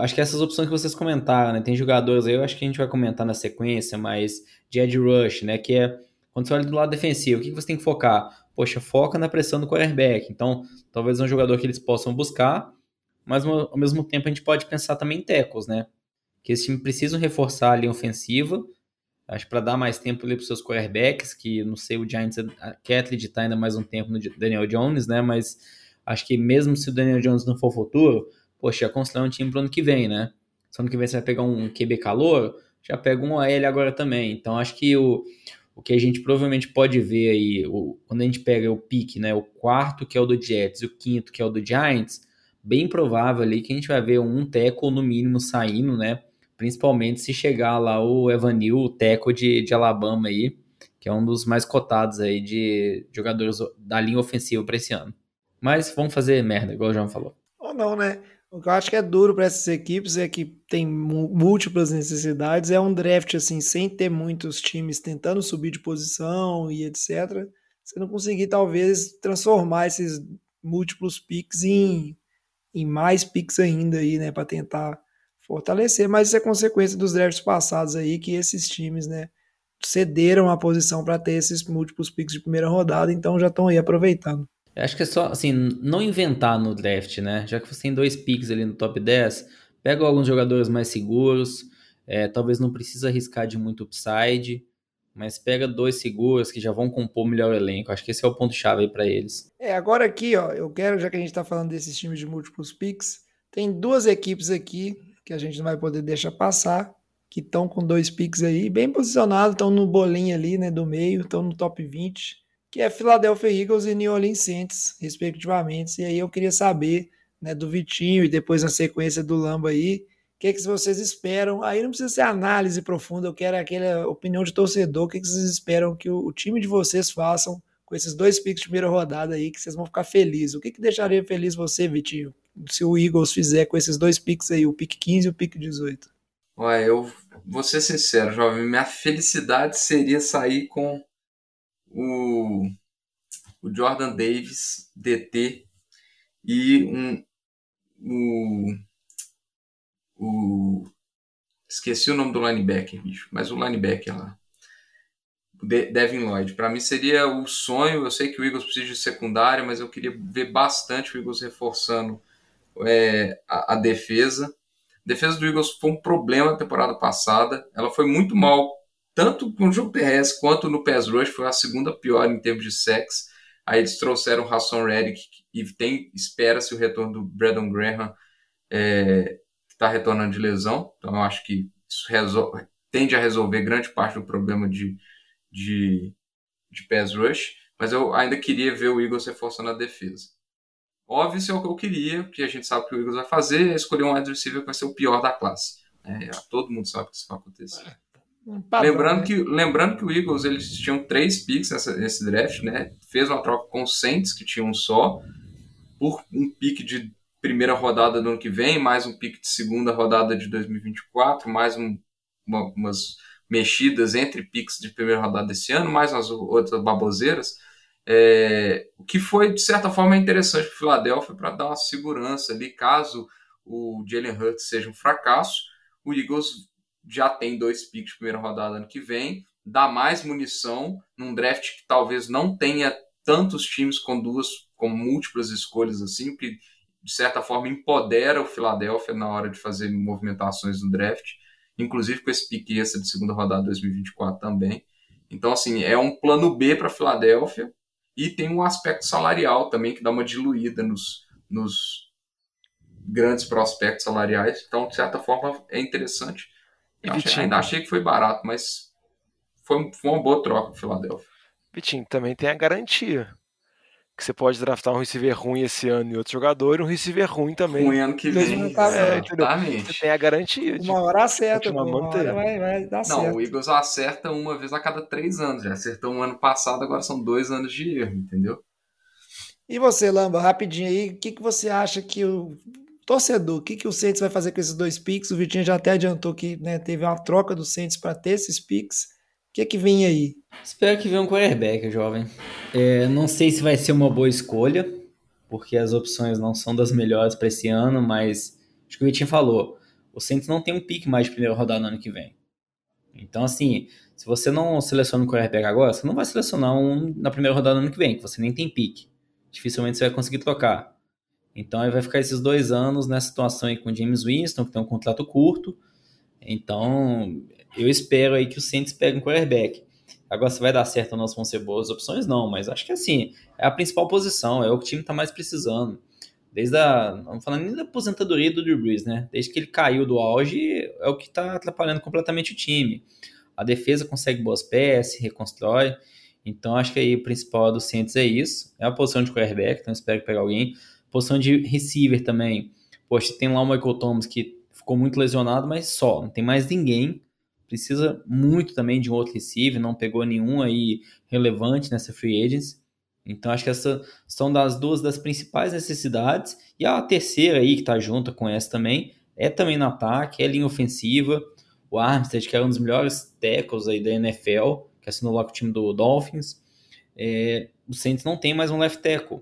Acho que essas opções que vocês comentaram, né? Tem jogadores aí, eu acho que a gente vai comentar na sequência, mas de Ed Rush, né? Que é quando você olha do lado defensivo, o que você tem que focar? Poxa, foca na pressão do quarterback. Então, talvez é um jogador que eles possam buscar, mas ao mesmo tempo a gente pode pensar também em tecos, né? Que esse time precisa reforçar a linha ofensiva, acho para dar mais tempo ali para os seus quarterbacks, que não sei, o Giants quer acreditar ainda mais um tempo no Daniel Jones, né? Mas acho que mesmo se o Daniel Jones não for futuro, poxa, já construir um time para o ano que vem, né? Se ano que vem você vai pegar um QB calor, já pega um AL agora também. Então acho que o, o que a gente provavelmente pode ver aí, o, quando a gente pega o pique, né, o quarto que é o do Jets o quinto que é o do Giants, bem provável ali que a gente vai ver um teco no mínimo saindo, né, principalmente se chegar lá o Evanil, o teco de, de Alabama aí, que é um dos mais cotados aí de jogadores da linha ofensiva para esse ano. Mas vamos fazer merda, igual o João falou. Ou não, né? O que eu acho que é duro para essas equipes é que tem múltiplas necessidades. É um draft assim, sem ter muitos times tentando subir de posição e etc. Você não conseguir, talvez, transformar esses múltiplos picks em, em mais picks ainda aí, né? Para tentar fortalecer. Mas isso é consequência dos drafts passados aí, que esses times, né? Cederam a posição para ter esses múltiplos picks de primeira rodada, então já estão aí aproveitando. Acho que é só, assim, não inventar no draft, né? Já que você tem dois picks ali no top 10, pega alguns jogadores mais seguros, é, talvez não precisa arriscar de muito upside, mas pega dois seguros que já vão compor o melhor elenco. Acho que esse é o ponto-chave aí para eles. É, agora aqui, ó, eu quero, já que a gente tá falando desses times de múltiplos picks, tem duas equipes aqui que a gente não vai poder deixar passar, que estão com dois picks aí, bem posicionados, estão no bolinho ali, né, do meio, estão no top 20, que é Philadelphia Eagles e New Orleans Saints, respectivamente. E aí eu queria saber, né, do Vitinho e depois na sequência do Lamba aí, o que, que vocês esperam? Aí não precisa ser análise profunda, eu quero aquela opinião de torcedor. O que, que vocês esperam que o, o time de vocês façam com esses dois picks de primeira rodada aí, que vocês vão ficar felizes? O que, que deixaria feliz você, Vitinho, se o Eagles fizer com esses dois picks aí, o pick 15 e o pick 18? Olha, eu vou ser sincero, jovem. Minha felicidade seria sair com o, o Jordan Davis, DT, e um, o o. Esqueci o nome do linebacker, bicho, mas o linebacker lá. Devin Lloyd. Para mim seria o sonho. Eu sei que o Eagles precisa de secundária, mas eu queria ver bastante o Eagles reforçando é, a, a, defesa. A defesa do Eagles foi um problema na temporada passada. Ela foi muito mal, tanto no jogo terrestre quanto no pass rush. Foi a segunda pior em termos de sacks. Aí eles trouxeram o Hassan Reddick e tem espera-se o retorno do Brandon Graham. É, está retornando de lesão, então eu acho que isso resolve, tende a resolver grande parte do problema de, de, de pass rush, mas eu ainda queria ver o Eagles reforçando a defesa. Óbvio, isso é o que eu queria, porque a gente sabe que o Eagles vai fazer, é escolher um receiver que vai ser o pior da classe. É, todo mundo sabe que isso vai acontecer. É, lembrando, né? que, lembrando que o Eagles eles tinham três picks nessa, nesse draft, né? Fez uma troca com o Saints, que tinha um só, por um pick de primeira rodada do ano que vem, mais um pique de segunda rodada de 2024, mais um, uma, umas mexidas entre piques de primeira rodada desse ano, mais umas outras baboseiras. É, o que foi, de certa forma, interessante para o Philadelphia para dar uma segurança ali, caso o Jalen Hurts seja um fracasso. O Eagles já tem dois piques de primeira rodada ano que vem, dá mais munição num draft que talvez não tenha tantos times com duas, com múltiplas escolhas assim, que de certa forma, empodera o Philadelphia na hora de fazer movimentações no draft, inclusive com esse pique extra de segunda rodada 2024 também. Então, assim, é um plano B para Filadélfia e tem um aspecto salarial também que dá uma diluída nos, nos grandes prospectos salariais. Então, de certa forma, é interessante. Eu achei, ainda achei que foi barato, mas foi, foi uma boa troca o Filadélfia. Vitinho, também tem a garantia que você pode draftar um receiver ruim esse ano e outro jogador, e um receiver ruim também. Ruim ano que vem. Tá é, Você tem a garantia. De uma hora acerta, uma hora vai, vai dar Não, certo. o Eagles acerta uma vez a cada três anos. Já acertou um ano passado, agora são dois anos de erro, entendeu? E você, Lamba, rapidinho aí, o que, que você acha que o torcedor, o que, que o Saints vai fazer com esses dois picks? O Vitinho já até adiantou que né, teve uma troca do Saints para ter esses picks que é que vem aí? Espero que venha um quarterback, jovem. É, não sei se vai ser uma boa escolha, porque as opções não são das melhores para esse ano, mas acho que o Vitinho falou, o Saints não tem um pique mais de primeira rodada no ano que vem. Então, assim, se você não seleciona um quarterback agora, você não vai selecionar um na primeira rodada no ano que vem, que você nem tem pique. Dificilmente você vai conseguir trocar. Então, aí vai ficar esses dois anos nessa situação aí com o James Winston, que tem um contrato curto. Então, eu espero aí que o Saints pegue um quarterback. Agora, se vai dar certo ou não, se vão ser boas opções, não. Mas acho que assim, é a principal posição, é o que o time está mais precisando. Desde a. Não falando nem da aposentadoria do Drew Brees, né? Desde que ele caiu do auge, é o que está atrapalhando completamente o time. A defesa consegue boas peças, reconstrói. Então, acho que aí o principal do Saints é isso. É a posição de quarterback, então espero pegar alguém. Posição de receiver também. Poxa, tem lá o Michael Thomas que ficou muito lesionado, mas só, não tem mais ninguém precisa muito também de um outro receiver, não pegou nenhum aí relevante nessa free agents. Então acho que essas são das duas das principais necessidades. E a terceira aí que tá junto com essa também é também no ataque, é linha ofensiva. O Armstead, que é um dos melhores tackles aí da NFL, que assinou lá com o time do Dolphins. É, o Saints não tem mais um left tackle.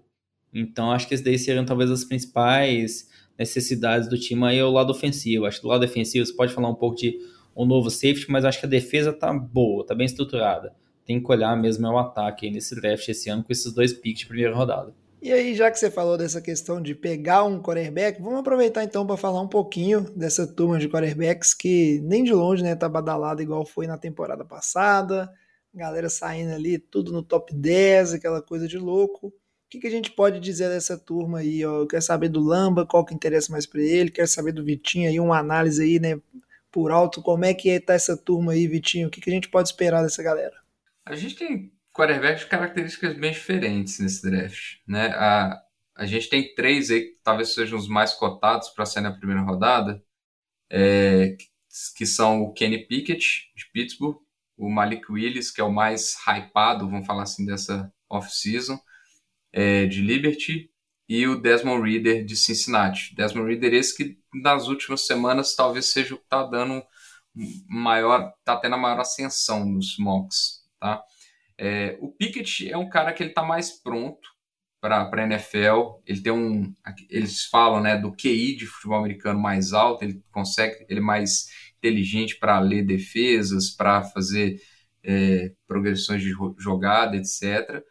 Então acho que esses daí seriam talvez as principais necessidades do time aí, é o lado ofensivo. Acho que do lado defensivo você pode falar um pouco de um novo safety, mas acho que a defesa tá boa, tá bem estruturada. Tem que olhar mesmo é o ataque nesse draft esse ano com esses dois picks de primeira rodada. E aí, já que você falou dessa questão de pegar um quarterback, vamos aproveitar então para falar um pouquinho dessa turma de quarterbacks que nem de longe né, tá badalada igual foi na temporada passada. galera saindo ali, tudo no top 10, aquela coisa de louco. O que, que a gente pode dizer dessa turma aí? Ó? Eu quero saber do Lamba, qual que interessa mais para ele, quero saber do Vitinho aí, uma análise aí, né, por alto, como é que tá essa turma aí, Vitinho? O que, que a gente pode esperar dessa galera? A gente tem quarterbacks de características bem diferentes nesse draft, né? A, a gente tem três aí que talvez sejam os mais cotados para ser na primeira rodada, é, que são o Kenny Pickett, de Pittsburgh, o Malik Willis, que é o mais hypado, vamos falar assim, dessa off-season, é, de Liberty, e o Desmond Reader, de Cincinnati. Desmond Reader, esse que nas últimas semanas talvez seja o que está dando maior, está tendo a maior ascensão nos mocks, tá? É, o Pickett é um cara que ele está mais pronto para a NFL. Ele tem um, eles falam, né, do QI de futebol americano mais alto. Ele consegue, ele é mais inteligente para ler defesas, para fazer é, progressões de jogada, etc.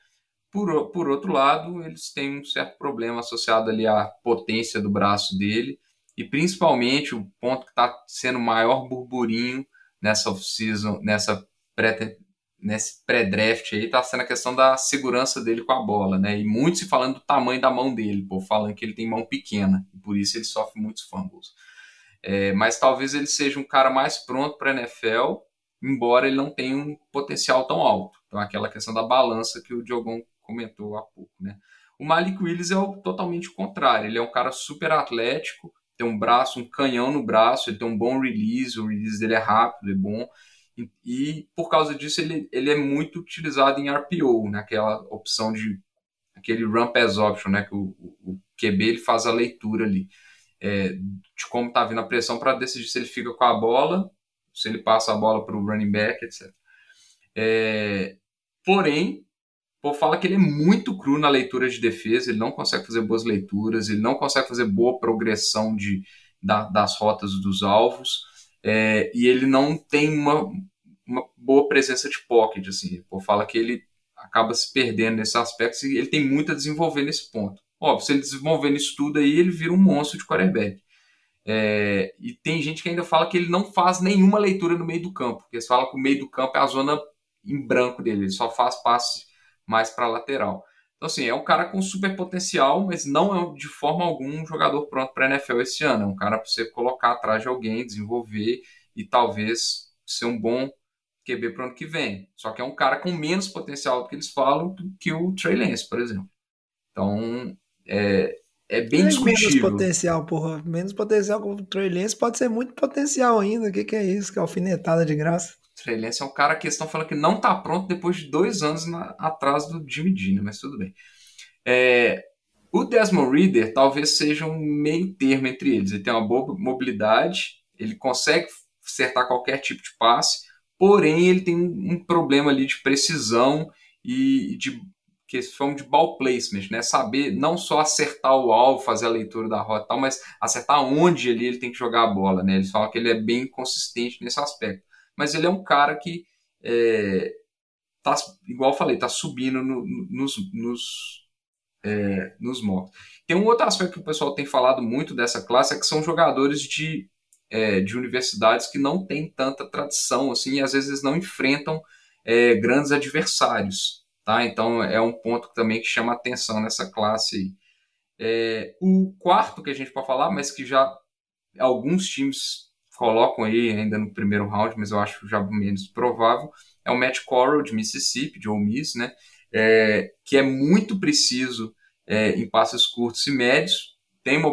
Por, por outro lado, eles têm um certo problema associado ali à potência do braço dele e principalmente o ponto que está sendo maior burburinho nessa off-season, nessa pré nesse pré-draft aí, está sendo a questão da segurança dele com a bola, né? E muito se falando do tamanho da mão dele, pô, falando que ele tem mão pequena, e por isso ele sofre muitos fumbles. É, mas talvez ele seja um cara mais pronto para NFL, embora ele não tenha um potencial tão alto. Então, aquela questão da balança que o Diogão comentou há pouco, né? O Malik Willis é o, totalmente contrário. Ele é um cara super atlético, tem um braço, um canhão no braço, ele tem um bom release, o release dele é rápido, é bom. E, e por causa disso, ele, ele é muito utilizado em RPO, naquela né? opção de aquele run pass option, né? Que o, o, QB ele faz a leitura ali é, de como está vindo a pressão para decidir se ele fica com a bola, se ele passa a bola para o running back, etc. É, porém, o fala que ele é muito cru na leitura de defesa, ele não consegue fazer boas leituras, ele não consegue fazer boa progressão de, da, das rotas dos alvos, é, e ele não tem uma, uma boa presença de pocket. Assim. O fala que ele acaba se perdendo nesse aspecto e ele tem muito a desenvolver nesse ponto. Óbvio, se ele desenvolver isso tudo aí, ele vira um monstro de quarterback. É, e tem gente que ainda fala que ele não faz nenhuma leitura no meio do campo, porque eles falam que o meio do campo é a zona em branco dele, ele só faz passe mais para lateral. Então, assim, é um cara com super potencial, mas não é de forma alguma um jogador pronto para a NFL esse ano. É um cara para você colocar atrás de alguém, desenvolver e talvez ser um bom QB para o ano que vem. Só que é um cara com menos potencial do que eles falam do que o Trey Lance, por exemplo. Então, é, é bem é discutível. Menos potencial, porra. Menos potencial com o Trey Lance pode ser muito potencial ainda. O que, que é isso? Que é alfinetada de graça. Trey Lance é um cara que estão falando que não está pronto depois de dois anos na, atrás do Jimmy Dino, mas tudo bem. É, o Desmond Reader talvez seja um meio termo entre eles. Ele tem uma boa mobilidade, ele consegue acertar qualquer tipo de passe, porém ele tem um, problema ali de precisão e de que de ball placement, né? Saber não só acertar o alvo, fazer a leitura da rota, tal, mas acertar onde ele tem que jogar a bola, né? Eles falam que ele é bem consistente nesse aspecto. Mas ele é um cara que é, tá, igual eu falei, tá subindo no, nos, nos, é, nos mocks. Tem um outro aspecto que o pessoal tem falado muito dessa classe é que são jogadores de, é, de universidades que não têm tanta tradição, assim, e às vezes não enfrentam é, grandes adversários. Tá? Então é um ponto também que chama atenção nessa classe. É, o quarto que a gente pode falar, mas que já alguns times colocam aí ainda no primeiro round, mas eu acho já menos provável, é o Matt Corral de Mississippi, de Ole Miss, né? É, que é muito preciso é, em passes curtos e médios, tem uma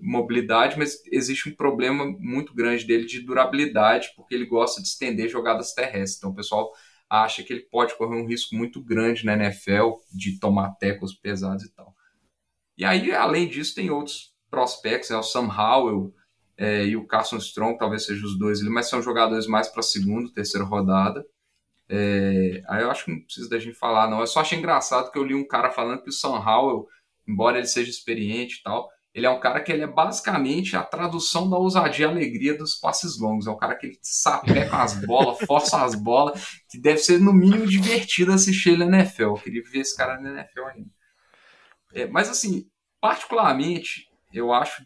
mobilidade, mas existe um problema muito grande dele de durabilidade, porque ele gosta de estender jogadas terrestres. Então o pessoal acha que ele pode correr um risco muito grande na NFL de tomar tecos pesados e tal. E aí, além disso, tem outros prospectos, né? o Sam Howell é, e o Carson Strong, talvez sejam os dois mas são jogadores mais para segunda, terceira rodada. É, aí eu acho que não precisa da gente falar, não. Eu só achei engraçado que eu li um cara falando que o Sam Howell, embora ele seja experiente e tal, ele é um cara que ele é basicamente a tradução da ousadia e alegria dos passes longos. É um cara que ele sapeca as bolas, [LAUGHS] força as bolas, que deve ser no mínimo divertido assistir ele na NFL. Eu queria ver esse cara na NFL ainda. É, mas assim, particularmente, eu acho,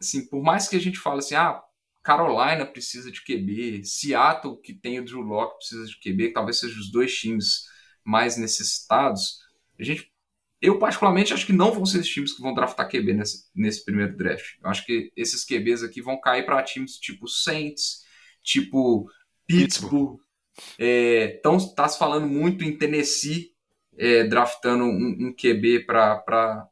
assim, por mais que a gente fale assim, ah, Carolina precisa de QB, Seattle, que tem o Drew Locke, precisa de QB, talvez sejam os dois times mais necessitados. A gente, eu, particularmente, acho que não vão ser os times que vão draftar QB nesse, nesse primeiro draft. Eu acho que esses QBs aqui vão cair para times tipo Saints, tipo Pittsburgh. Então, é, tá se falando muito em Tennessee, é, draftando um, um QB para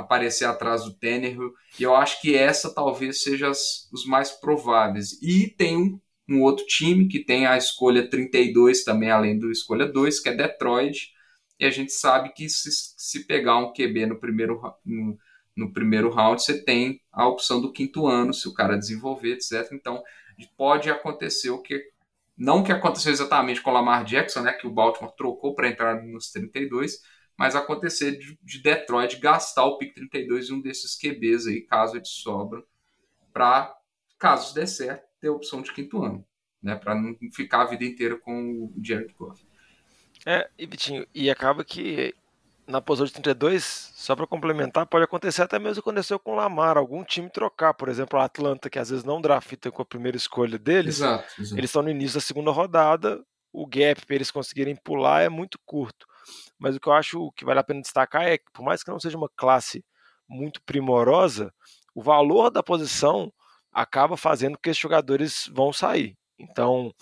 aparecer atrás do Tannehill. E eu acho que essa talvez seja as, os mais prováveis. E tem um, um, outro time que tem a escolha 32 também, além do escolha 2, que é Detroit. E a gente sabe que se, se pegar um QB no primeiro, no, no primeiro round, você tem a opção do quinto ano, se o cara desenvolver, etc. Então, pode acontecer o que não que aconteceu exatamente com o Lamar Jackson, né, que o Baltimore trocou para entrar nos 32, mas acontecer de, de, Detroit gastar o pick 32 em um desses QBs aí, caso eles sobram, para, caso der certo, ter a opção de quinto ano, né, para não ficar a vida inteira com o Jared Goff. É, e Vitinho, e acaba que na posição de 32, só para complementar, pode acontecer até mesmo aconteceu com o Lamar, algum time trocar, por exemplo, a Atlanta, que às vezes não drafta com a primeira escolha deles, exato, exato. eles estão no início da segunda rodada, o gap para eles conseguirem pular é muito curto. Mas o que eu acho que vale a pena destacar é que, por mais que não seja uma classe muito primorosa, o valor da posição acaba fazendo que esses jogadores vão sair. Então,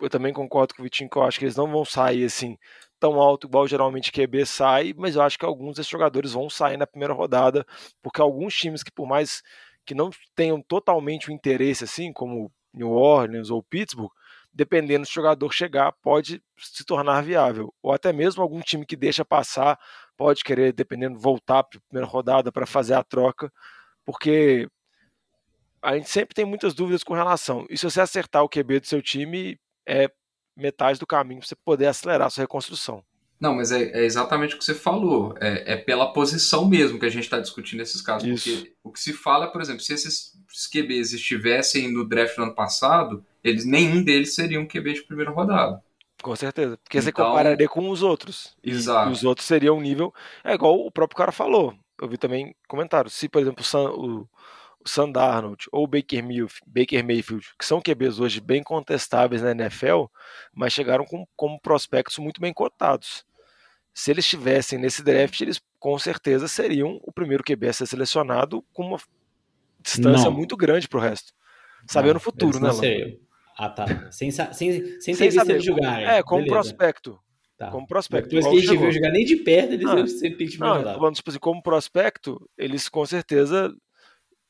eu também concordo com o Vitinho que eu acho que eles não vão sair assim tão alto igual geralmente QB sai, mas eu acho que alguns desses jogadores vão sair na primeira rodada, porque alguns times que por mais que não tenham totalmente o interesse assim, como New Orleans ou Pittsburgh, dependendo se o jogador chegar, pode se tornar viável. Ou até mesmo algum time que deixa passar pode querer, dependendo, voltar para a primeira rodada para fazer a troca, porque a gente sempre tem muitas dúvidas com relação. E se você acertar o QB do seu time, é metade do caminho para você poder acelerar a sua reconstrução. Não, mas é, é, exatamente o que você falou. É, é pela posição mesmo que a gente está discutindo nesses casos. Isso. Porque o que se fala, por exemplo, se esses QBs estivessem no draft do ano passado, eles nenhum deles seria um QB de primeira rodada. Com certeza. Porque então, você compararia com os outros. Exato. E os outros seriam um nível. É igual o próprio cara falou. Eu vi também comentários. Se, por exemplo, o, o Sam Darnold ou o Baker, Baker Mayfield, que são QBs hoje bem contestáveis na NFL, mas chegaram com, como prospectos muito bem cotados. Se eles estivessem nesse draft, eles com certeza seriam o primeiro QB a ser selecionado com uma distância Não. muito grande para o resto. Sabendo o futuro, né, Seriam. Ah, tá. Sem, sem, sem, sem ter visto eles jogarem. É, como Beleza. prospecto. Tá. Como prospecto. Depois que a gente viu jogar nem de perto, eles ah, sempre não, falando, tipo assim, como prospecto, eles com certeza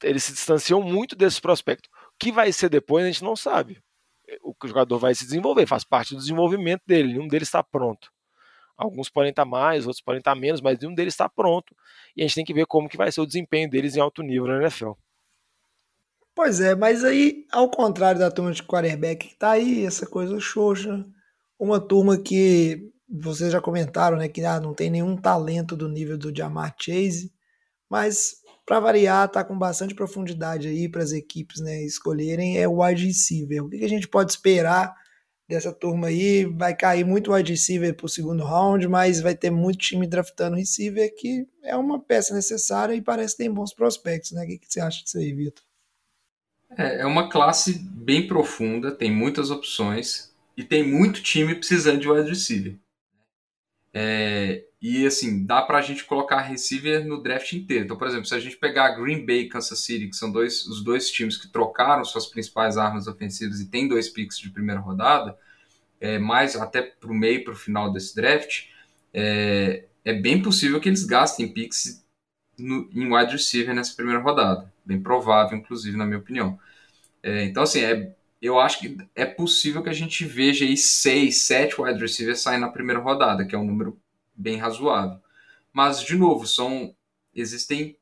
eles se distanciam muito desse prospecto. O que vai ser depois a gente não sabe. O jogador vai se desenvolver, faz parte do desenvolvimento dele, nenhum deles está pronto. Alguns podem estar mais, outros podem estar menos, mas nenhum deles está pronto. E a gente tem que ver como que vai ser o desempenho deles em alto nível na NFL. Pois é, mas aí, ao contrário da turma de quarterback que tá aí, essa coisa xoxa, uma turma que vocês já comentaram, né, que ah, não tem nenhum talento do nível do Jamar Chase, mas para variar, tá com bastante profundidade aí para as equipes né, escolherem, é o wide receiver. O que a gente pode esperar dessa turma aí? Vai cair muito wide receiver para o segundo round, mas vai ter muito time draftando receiver, que é uma peça necessária e parece que tem bons prospectos. Né? O que, que você acha disso aí, Vitor? É, é uma classe bem profunda, tem muitas opções e tem muito time precisando de wide receiver. É, e assim, dá para a gente colocar receiver no draft inteiro. Então, por exemplo, se a gente pegar Green Bay e Kansas City, que são dois, os dois times que trocaram suas principais armas ofensivas e tem dois picks de primeira rodada, é, mais até para o meio para o final desse draft, é, é bem possível que eles gastem picks no, em wide receiver nessa primeira rodada. Bem provável, inclusive, na minha opinião. É, então, assim, é, eu acho que é possível que a gente veja aí seis, sete wide receivers saem na primeira rodada, que é um número bem razoável. Mas, de novo, são existem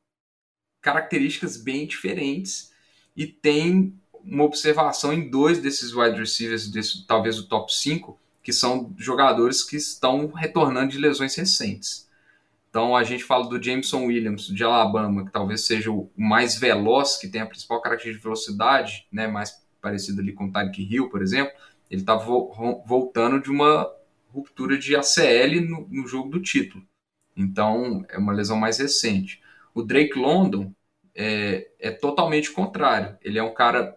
características bem diferentes e tem uma observação em dois desses wide receivers, desse, talvez o top 5, que são jogadores que estão retornando de lesões recentes. Então a gente fala do Jameson Williams de Alabama, que talvez seja o mais veloz, que tem a principal característica de velocidade, né, mais parecido ali com o Tyreek Hill, por exemplo. Ele está vo voltando de uma ruptura de ACL no, no, jogo do título. Então, é uma lesão mais recente. O Drake London é, é totalmente contrário. Ele é um cara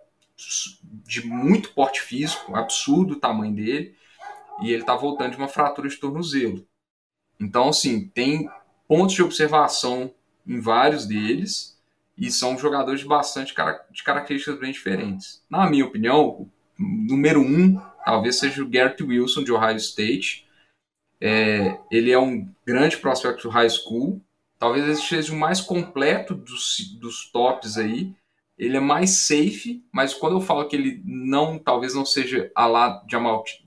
de muito porte físico, absurdo o tamanho dele, e ele está voltando de uma fratura de tornozelo. Então, assim, tem pontos de observação em vários deles, e são jogadores de bastante de características bem diferentes. Na minha opinião, número um talvez seja o Garrett Wilson de Ohio State. É, ele é um grande prospecto high school, talvez ele seja o mais completo dos, dos tops aí. Ele é mais safe, mas quando eu falo que ele não, talvez não seja a lá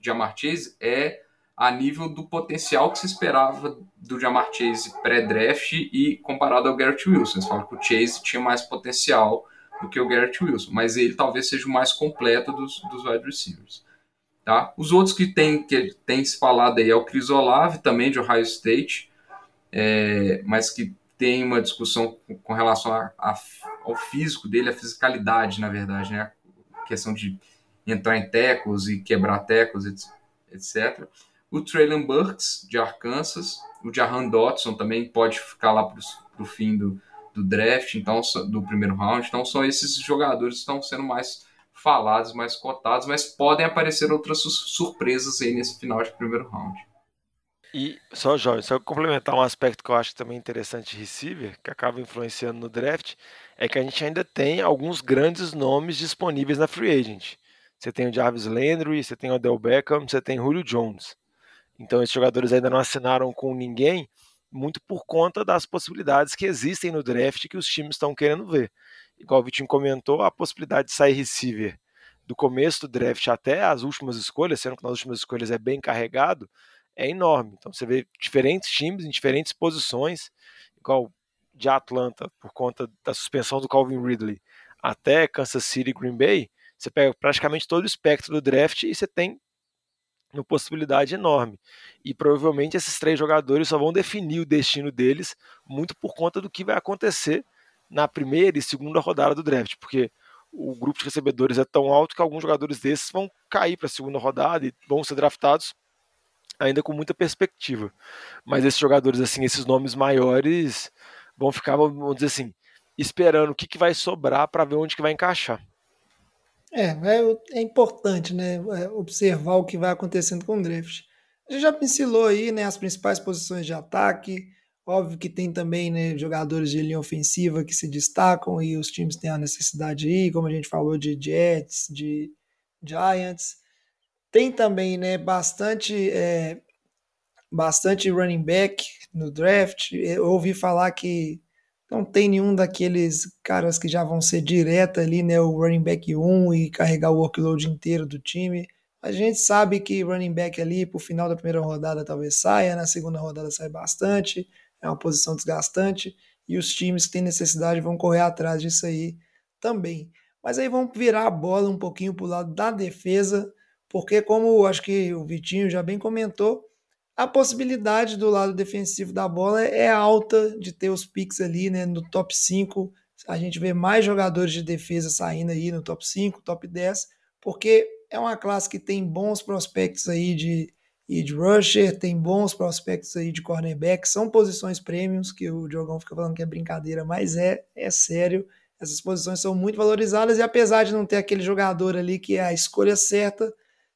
Jamar Chase, é a nível do potencial que se esperava do Jamar Chase pré-draft e comparado ao Garrett Wilson. Você fala que o Chase tinha mais potencial do que o Garrett Wilson, mas ele talvez seja o mais completo dos, dos wide receivers. Tá? Os outros que tem, que tem se falado aí é o Chris Olave, também de Ohio State, é, mas que tem uma discussão com, com relação a, a, ao físico dele, a fisicalidade, na verdade, né? A questão de entrar em tecos e quebrar tecos, etc. O Traylon Burks, de Arkansas, o Jahan Dotson também pode ficar lá para o fim do, do draft, então do primeiro round. Então são esses jogadores que estão sendo mais falados, mais cotados, mas podem aparecer outras surpresas aí nesse final de primeiro round. E só, Jorge, só complementar um aspecto que eu acho também interessante de receiver, que acaba influenciando no draft, é que a gente ainda tem alguns grandes nomes disponíveis na free agent. Você tem o Jarvis Landry, você tem o Odell Beckham, você tem o Julio Jones. Então esses jogadores ainda não assinaram com ninguém, muito por conta das possibilidades que existem no draft que os times estão querendo ver. Igual o Vitinho comentou, a possibilidade de sair receiver do começo do draft até as últimas escolhas, sendo que nas últimas escolhas é bem carregado, é enorme. Então você vê diferentes times em diferentes posições, igual de Atlanta, por conta da suspensão do Calvin Ridley, até Kansas City e Green Bay, você pega praticamente todo o espectro do draft e você tem uma possibilidade enorme. E provavelmente esses três jogadores só vão definir o destino deles muito por conta do que vai acontecer na primeira e segunda rodada do draft, porque o grupo de recebedores é tão alto que alguns jogadores desses vão cair para a segunda rodada e vão ser draftados ainda com muita perspectiva. Mas esses jogadores, assim, esses nomes maiores, vão ficar, vamos dizer assim, esperando o que, que vai sobrar para ver onde que vai encaixar. É, é, é importante, né, é, observar o que vai acontecendo com o draft. A gente já pincelou aí, né, as principais posições de ataque. Óbvio que tem também, né, jogadores de linha ofensiva que se destacam e os times têm a necessidade aí, como a gente falou de Jets, de Giants. Tem também, né, bastante, é, bastante running back no draft. Eu ouvi falar que não tem nenhum daqueles caras que já vão ser direto ali, né, o running back 1 e carregar o workload inteiro do time. A gente sabe que running back ali, pro final da primeira rodada, talvez saia, na segunda rodada sai bastante, é uma posição desgastante, e os times que têm necessidade vão correr atrás disso aí também. Mas aí vamos virar a bola um pouquinho pro lado da defesa, porque como acho que o Vitinho já bem comentou, a possibilidade do lado defensivo da bola é alta de ter os picks ali, né, no top 5. A gente vê mais jogadores de defesa saindo aí no top 5, top 10, porque é uma classe que tem bons prospectos aí de de rusher, tem bons prospectos aí de cornerback, são posições premiums que o Diogão fica falando que é brincadeira, mas é, é sério. Essas posições são muito valorizadas e apesar de não ter aquele jogador ali que é a escolha certa,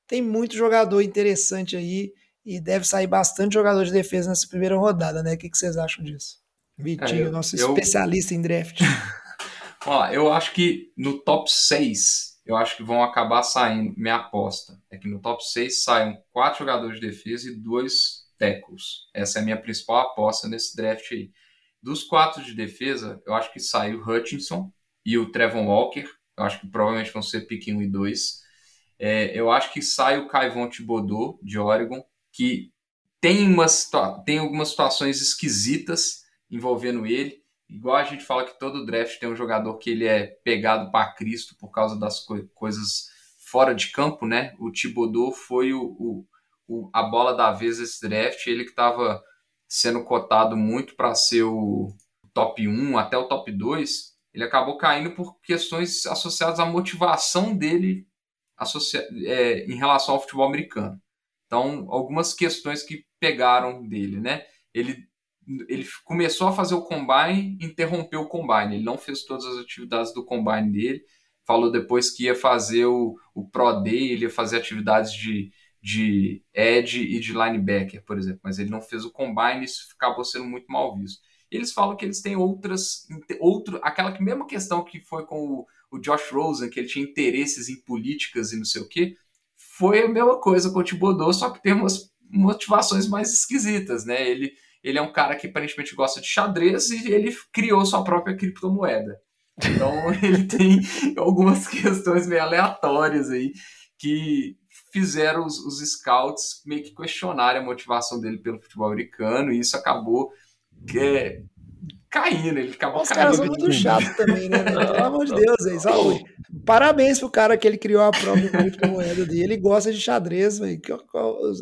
tem muito jogador interessante aí e deve sair bastante jogador de defesa nessa primeira rodada, né? O que, vocês acham disso? Vitinho, eu, nosso eu... especialista em draft. [LAUGHS] Ó, eu acho que no top 6, eu acho que vão acabar saindo, minha aposta é que no top 6 saiam quatro jogadores de defesa e dois tackles. Essa é a minha principal aposta nesse draft aí. Dos quatro de defesa, eu acho que sai o Hutchinson e o Trevon Walker. Eu acho que provavelmente vão ser pick 1 e 2. É, eu acho que sai o Caivon Thibodeau, de Oregon, que tem, uma, tem algumas situações esquisitas envolvendo ele. Igual a gente fala que todo draft tem um jogador que ele é pegado para Cristo por causa das co coisas fora de campo, né? O Thibodeau foi o, o, o, a bola da vez esse draft, ele que estava sendo cotado muito para ser o top 1 até o top 2, ele acabou caindo por questões associadas à motivação dele é, em relação ao futebol americano. Então, algumas questões que pegaram dele, né? Ele, ele começou a fazer o combine, interrompeu o combine. Ele não fez todas as atividades do combine dele. falou depois que ia fazer o, o Pro Day, ele ia fazer atividades de, de edge e de linebacker, por exemplo, mas ele não fez o combine e isso acabou sendo muito mal visto. Eles falam que eles têm outras, outro, aquela que mesma questão que foi com o, o Josh Rosen, que ele tinha interesses em políticas e não sei o que, foi a mesma coisa com o Thibodeau, só que tem umas motivações mais esquisitas, né? Ele, ele é um cara que aparentemente gosta de xadrez e ele criou sua própria criptomoeda. Então [LAUGHS] ele tem algumas questões meio aleatórias aí que fizeram os, os scouts meio que questionarem a motivação dele pelo futebol americano e isso acabou é, caindo, ele acabou Os caindo. caras são muito chatos também, né? [LAUGHS] Pelo amor de Deus, aí, saúde. Parabéns pro cara que ele criou a própria criptomoeda dele. Ele gosta de xadrez, velho.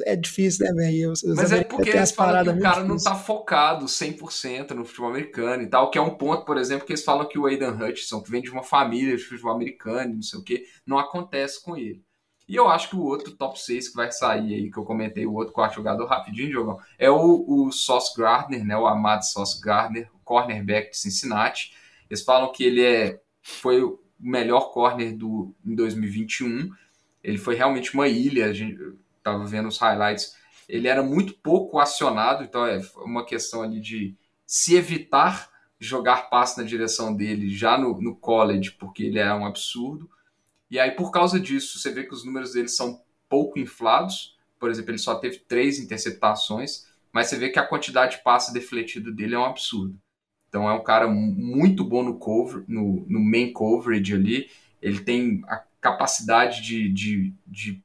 É difícil, né, velho? Mas é porque eles falam que o cara não tá focado 100% no futebol americano e tal, que é um ponto, por exemplo, que eles falam que o Aidan Hutchinson, que vem de uma família de futebol americano, não sei o que, não acontece com ele. E eu acho que o outro top 6 que vai sair aí, que eu comentei, o outro quarto jogador rapidinho, jogão, é o, o Sauce Gardner, né? O Amado Sauce Gardner, cornerback de Cincinnati. Eles falam que ele é, foi melhor corner do, em 2021. Ele foi realmente uma ilha, a gente estava vendo os highlights. Ele era muito pouco acionado, então é uma questão ali de se evitar jogar passe na direção dele já no, no college, porque ele é um absurdo. E aí, por causa disso, você vê que os números dele são pouco inflados. Por exemplo, ele só teve três interceptações, mas você vê que a quantidade de passe defletido dele é um absurdo. Então é um cara muito bom no cover, no, no main coverage ali. Ele tem a capacidade de, de, de,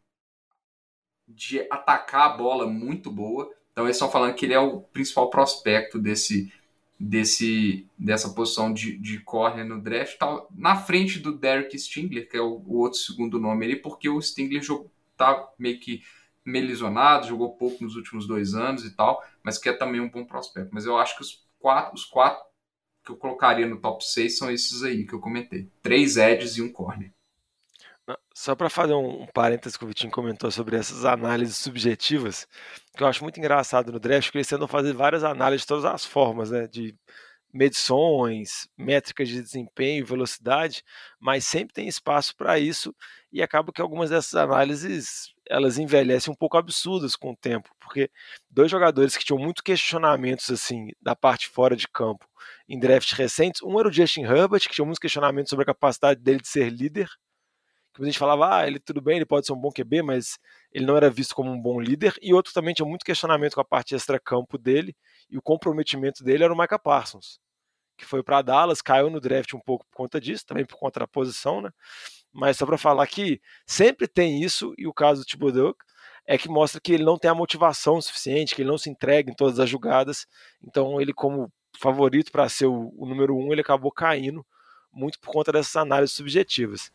de atacar a bola muito boa. Então eles estão falando que ele é o principal prospecto desse, desse dessa posição de, de corner no draft, tá na frente do Derek Stingler, que é o, o outro segundo nome ali, porque o Stingler jogou, tá meio que meio lesionado, jogou pouco nos últimos dois anos e tal, mas que é também um bom prospecto. Mas eu acho que os quatro, os quatro que eu colocaria no top 6 são esses aí que eu comentei. Três edges e um corner. Só para fazer um, um parênteses que o Vitinho comentou sobre essas análises subjetivas, que eu acho muito engraçado no draft, que eles tentam fazer várias análises de todas as formas, né? De medições, métricas de desempenho, velocidade, mas sempre tem espaço para isso e acaba que algumas dessas análises elas envelhecem um pouco absurdas com o tempo, porque dois jogadores que tinham muito questionamentos assim da parte fora de campo em drafts recentes, um era o Justin Herbert, que tinha muitos questionamentos sobre a capacidade dele de ser líder, que a gente falava, ah, ele tudo bem, ele pode ser um bom QB, mas ele não era visto como um bom líder, e outro também tinha muito questionamento com a parte extra-campo dele, e o comprometimento dele era o Micah Parsons, que foi para Dallas, caiu no draft um pouco por conta disso, também por conta da posição, né? Mas só para falar que sempre tem isso, e o caso do Thibodeau é que mostra que ele não tem a motivação suficiente, que ele não se entrega em todas as jogadas, então ele como favorito para ser o, o número um, ele acabou caindo muito por conta dessas análises subjetivas.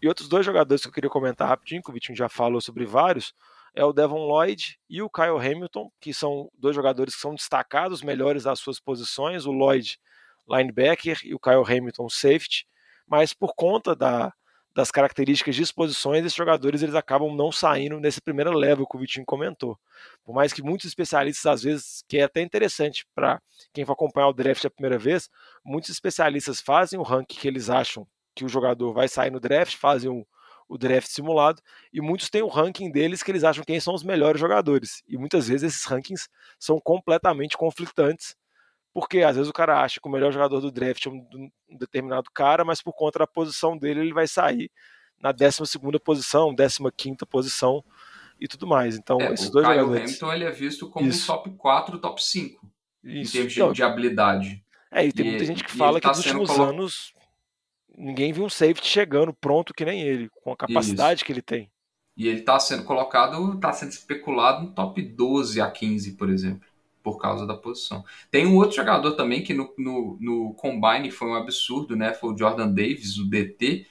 E outros dois jogadores que eu queria comentar rapidinho, que o Vitinho já falou sobre vários, é o Devon Lloyd e o Kyle Hamilton, que são dois jogadores que são destacados, melhores das suas posições, o Lloyd linebacker e o Kyle Hamilton safety, mas por conta da, das características de exposições, esses jogadores eles acabam não saindo nesse primeiro level que o Vitinho comentou. Por mais que muitos especialistas, às vezes, que é até interessante para quem for acompanhar o draft a primeira vez, muitos especialistas fazem o ranking que eles acham que o jogador vai sair no draft, fazem o, draft simulado, e muitos têm o ranking deles que eles acham quem são os melhores jogadores. E muitas vezes esses rankings são completamente conflitantes, porque às vezes o cara acha que o melhor jogador do draft é um, um determinado cara, mas por conta da posição dele ele vai sair na 12 posição, 15 posição e tudo mais. Então, é, esses dois Kyle jogadores. Hamilton ele é visto como Isso. um top 4, top 5 em Isso. termos de, Não, de habilidade. É, e tem E- muita gente que fala ele que tá nos últimos colo- anos ninguém viu um safety chegando pronto que nem ele, com a capacidade que ele tem. E ele está sendo colocado, está sendo especulado no top 12 a 15, por exemplo, por causa da posição. Tem um outro jogador também que no, no, no Combine foi um absurdo, né? Foi o Jordan Davis, o DT,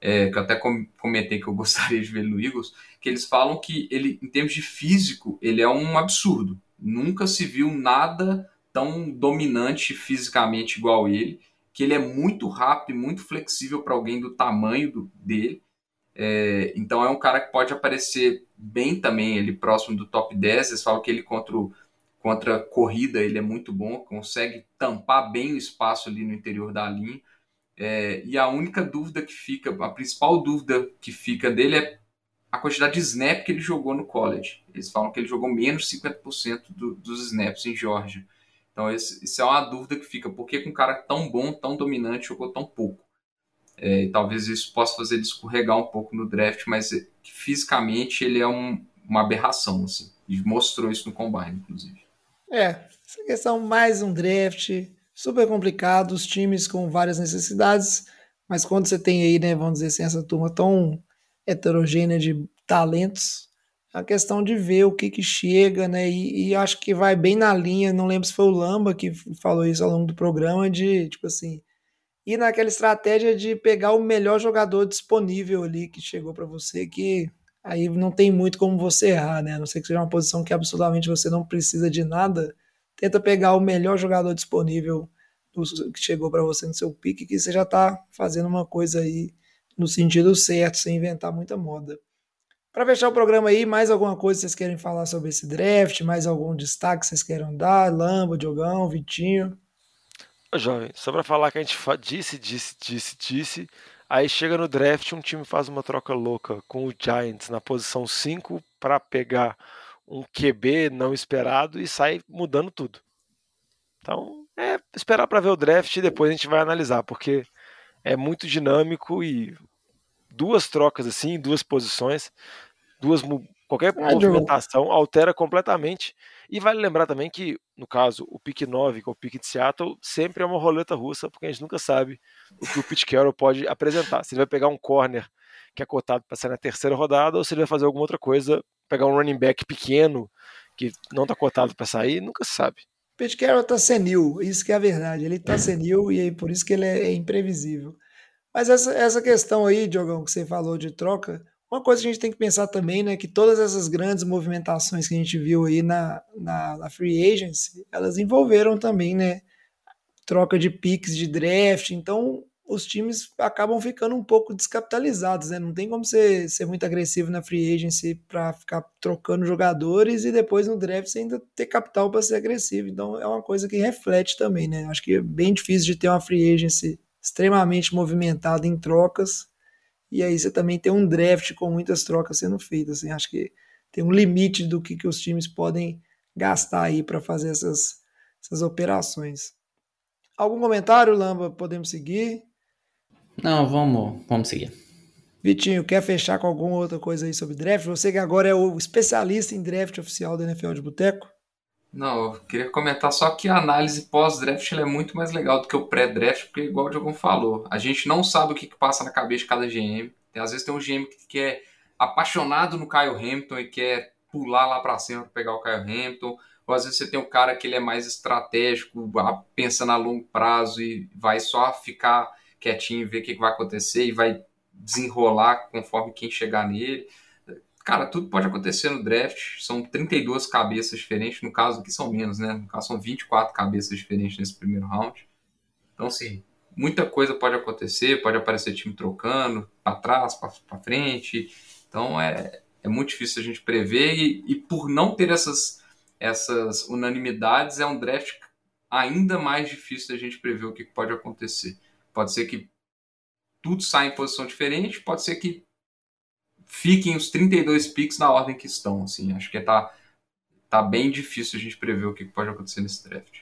é, que eu até com- comentei que eu [LAUGHS] gostaria de ver no Eagles, que eles falam que ele, em termos de físico, ele é um absurdo. Nunca se viu nada tão dominante fisicamente igual ele, que ele é muito rápido muito flexível para alguém do tamanho do- dele. É, então é um cara que pode aparecer bem também, ele próximo do top 10. Eles falam que ele contra, o- contra a corrida ele é muito bom, consegue tampar bem o espaço ali no interior da linha. É, e a única dúvida que fica, a principal dúvida que fica dele é a quantidade de snap que ele jogou no college. Eles falam que ele jogou menos de 50% do, dos snaps em Georgia. Então, isso é uma dúvida que fica. Por que um cara tão bom, tão dominante, jogou tão pouco? É, e talvez isso possa fazer ele escorregar um pouco no draft, mas é, fisicamente ele é um, uma aberração, assim. E mostrou isso no combine, inclusive. É, essa questão mais um draft, super complicado, os times com várias necessidades, mas quando você tem aí, né, vamos dizer assim, essa turma tão heterogênea de talentos, é a questão de ver o que que chega, né, e, e, acho que vai bem na linha, não lembro se foi o Lamba que falou isso ao longo do programa, de, tipo assim, ir naquela estratégia de pegar o melhor jogador disponível ali que chegou para você, que aí não tem muito como você errar, né, a não ser que seja uma posição que absolutamente você não precisa de nada, tenta pegar o melhor jogador disponível que chegou para você no seu pique, que você já está fazendo uma coisa aí no sentido certo, sem inventar muita moda. Para fechar o programa aí, mais alguma coisa vocês querem falar sobre esse draft? Mais algum destaque vocês querem dar? Lamba, Diogão, Vitinho? Ô, jovem, só para falar que a gente disse, disse, disse, disse, aí chega no draft um time faz uma troca louca com o Giants na posição 5 para pegar um QB não esperado e sai mudando tudo. Então, é esperar para ver o draft e depois a gente vai analisar, porque é muito dinâmico e duas trocas assim, duas posições, duas qualquer ah, movimentação altera completamente. E vale lembrar também que, no caso, o pick 9, que é o pick de Seattle, sempre é uma roleta russa, porque a gente nunca sabe o que o Pete Carroll pode apresentar. Se ele vai pegar um corner que é cotado para sair na terceira rodada, ou se ele vai fazer alguma outra coisa, pegar um running back pequeno que não está cotado para sair, nunca se sabe. Pete Carroll tá senil, isso que é a verdade. Ele tá senil e por isso que ele é imprevisível. Mas essa, essa questão aí, Diogão, que você falou de troca, uma coisa que a gente tem que pensar também, né, que todas essas grandes movimentações que a gente viu aí na, na, na free agency, elas envolveram também, né, troca de picks de draft. Então, os times acabam ficando um pouco descapitalizados, né? Não tem como ser, ser muito agressivo na free agency para ficar trocando jogadores e depois no draft você ainda ter capital para ser agressivo. Então é uma coisa que reflete também, né? Acho que é bem difícil de ter uma free agency extremamente movimentada em trocas e aí você também tem um draft com muitas trocas sendo feitas. Assim, acho que tem um limite do que, que os times podem gastar aí para fazer essas, essas operações. Algum comentário, Lamba? Podemos seguir? Não, vamos, vamos seguir. Vitinho, quer fechar com alguma outra coisa aí sobre draft? Você que agora é o especialista em draft oficial da NFL de Boteco. Não, eu queria comentar só que a análise pós-draft é muito mais legal do que o pré-draft, porque igual o Diogo falou, a gente não sabe o que, que passa na cabeça de cada GM. Às vezes tem um GM que é apaixonado no Kyle Hamilton e quer pular lá para cima para pegar o Kyle Hamilton, ou às vezes você tem um cara que ele é mais estratégico, pensando a longo prazo e vai só ficar quietinho, ver o que vai acontecer e vai desenrolar conforme quem chegar nele. Cara, tudo pode acontecer no draft. São 32 cabeças diferentes. No caso aqui são menos, né? No caso são 24 cabeças diferentes nesse primeiro round. Então, sim, muita coisa pode acontecer. Pode aparecer time trocando para trás, para frente. Então, é, é muito difícil a gente prever. E, e por não ter essas, essas unanimidades, é um draft ainda mais difícil da gente prever o que pode acontecer. Pode ser que tudo saia em posição diferente, pode ser que fiquem os 32 picks na ordem que estão. Assim. Acho que tá, tá bem difícil a gente prever o que pode acontecer nesse draft.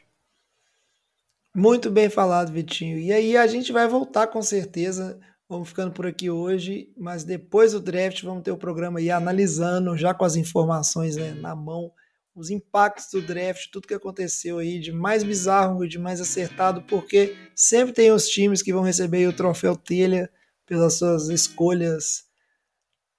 Muito bem falado, Vitinho. E aí a gente vai voltar com certeza. Vamos ficando por aqui hoje, mas depois do draft vamos ter o programa aí analisando, já com as informações né, na mão, os impactos do draft, tudo que aconteceu aí de mais bizarro de mais acertado, porque sempre tem os times que vão receber o troféu telha pelas suas escolhas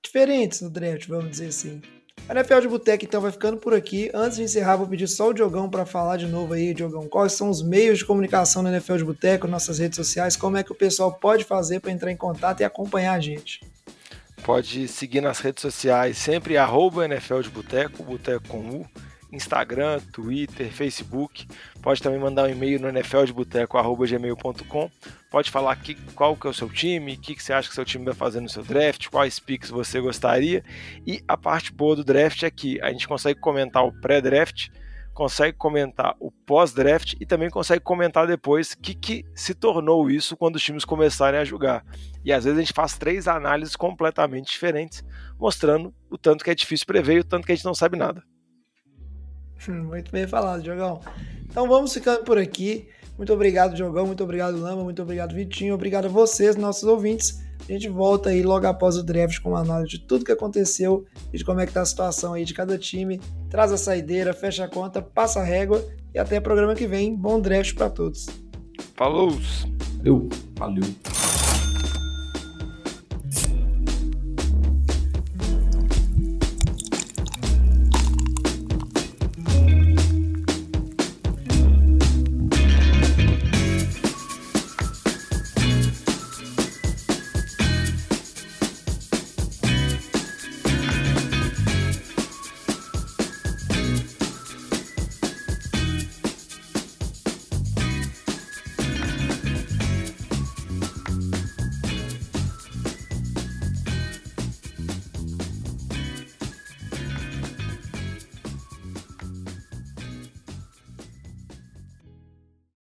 diferentes no draft, vamos dizer assim. A NFL de Boteco então vai ficando por aqui. Antes de encerrar, vou pedir só o Diogão para falar de novo aí, Diogão. Quais são os meios de comunicação na NFL de Boteco, nossas redes sociais? Como é que o pessoal pode fazer para entrar em contato e acompanhar a gente? Pode seguir nas redes sociais, sempre arroba NFL de Boteco, Boteco com U Instagram, Twitter, Facebook. Pode também mandar um e-mail no nfldeboteco.gmail.com. Pode falar aqui qual que é o seu time, o que, que você acha que seu time vai fazer no seu draft, quais picks você gostaria. E a parte boa do draft é que a gente consegue comentar o pré-draft consegue comentar o pós-draft e também consegue comentar depois o que, que se tornou isso quando os times começarem a jogar. E às vezes a gente faz três análises completamente diferentes, mostrando o tanto que é difícil prever e o tanto que a gente não sabe nada. [LAUGHS] Muito bem falado, Diogão. Então vamos ficando por aqui. Muito obrigado, Diogão. Muito obrigado, Lama. Muito obrigado, Vitinho. Obrigado a vocês, nossos ouvintes. A gente volta aí logo após o draft com uma análise de tudo que aconteceu e de como é que tá a situação aí de cada time. Traz a saideira, fecha a conta, passa a régua e até programa que vem. Bom draft para todos. Falou! Eu. Valeu.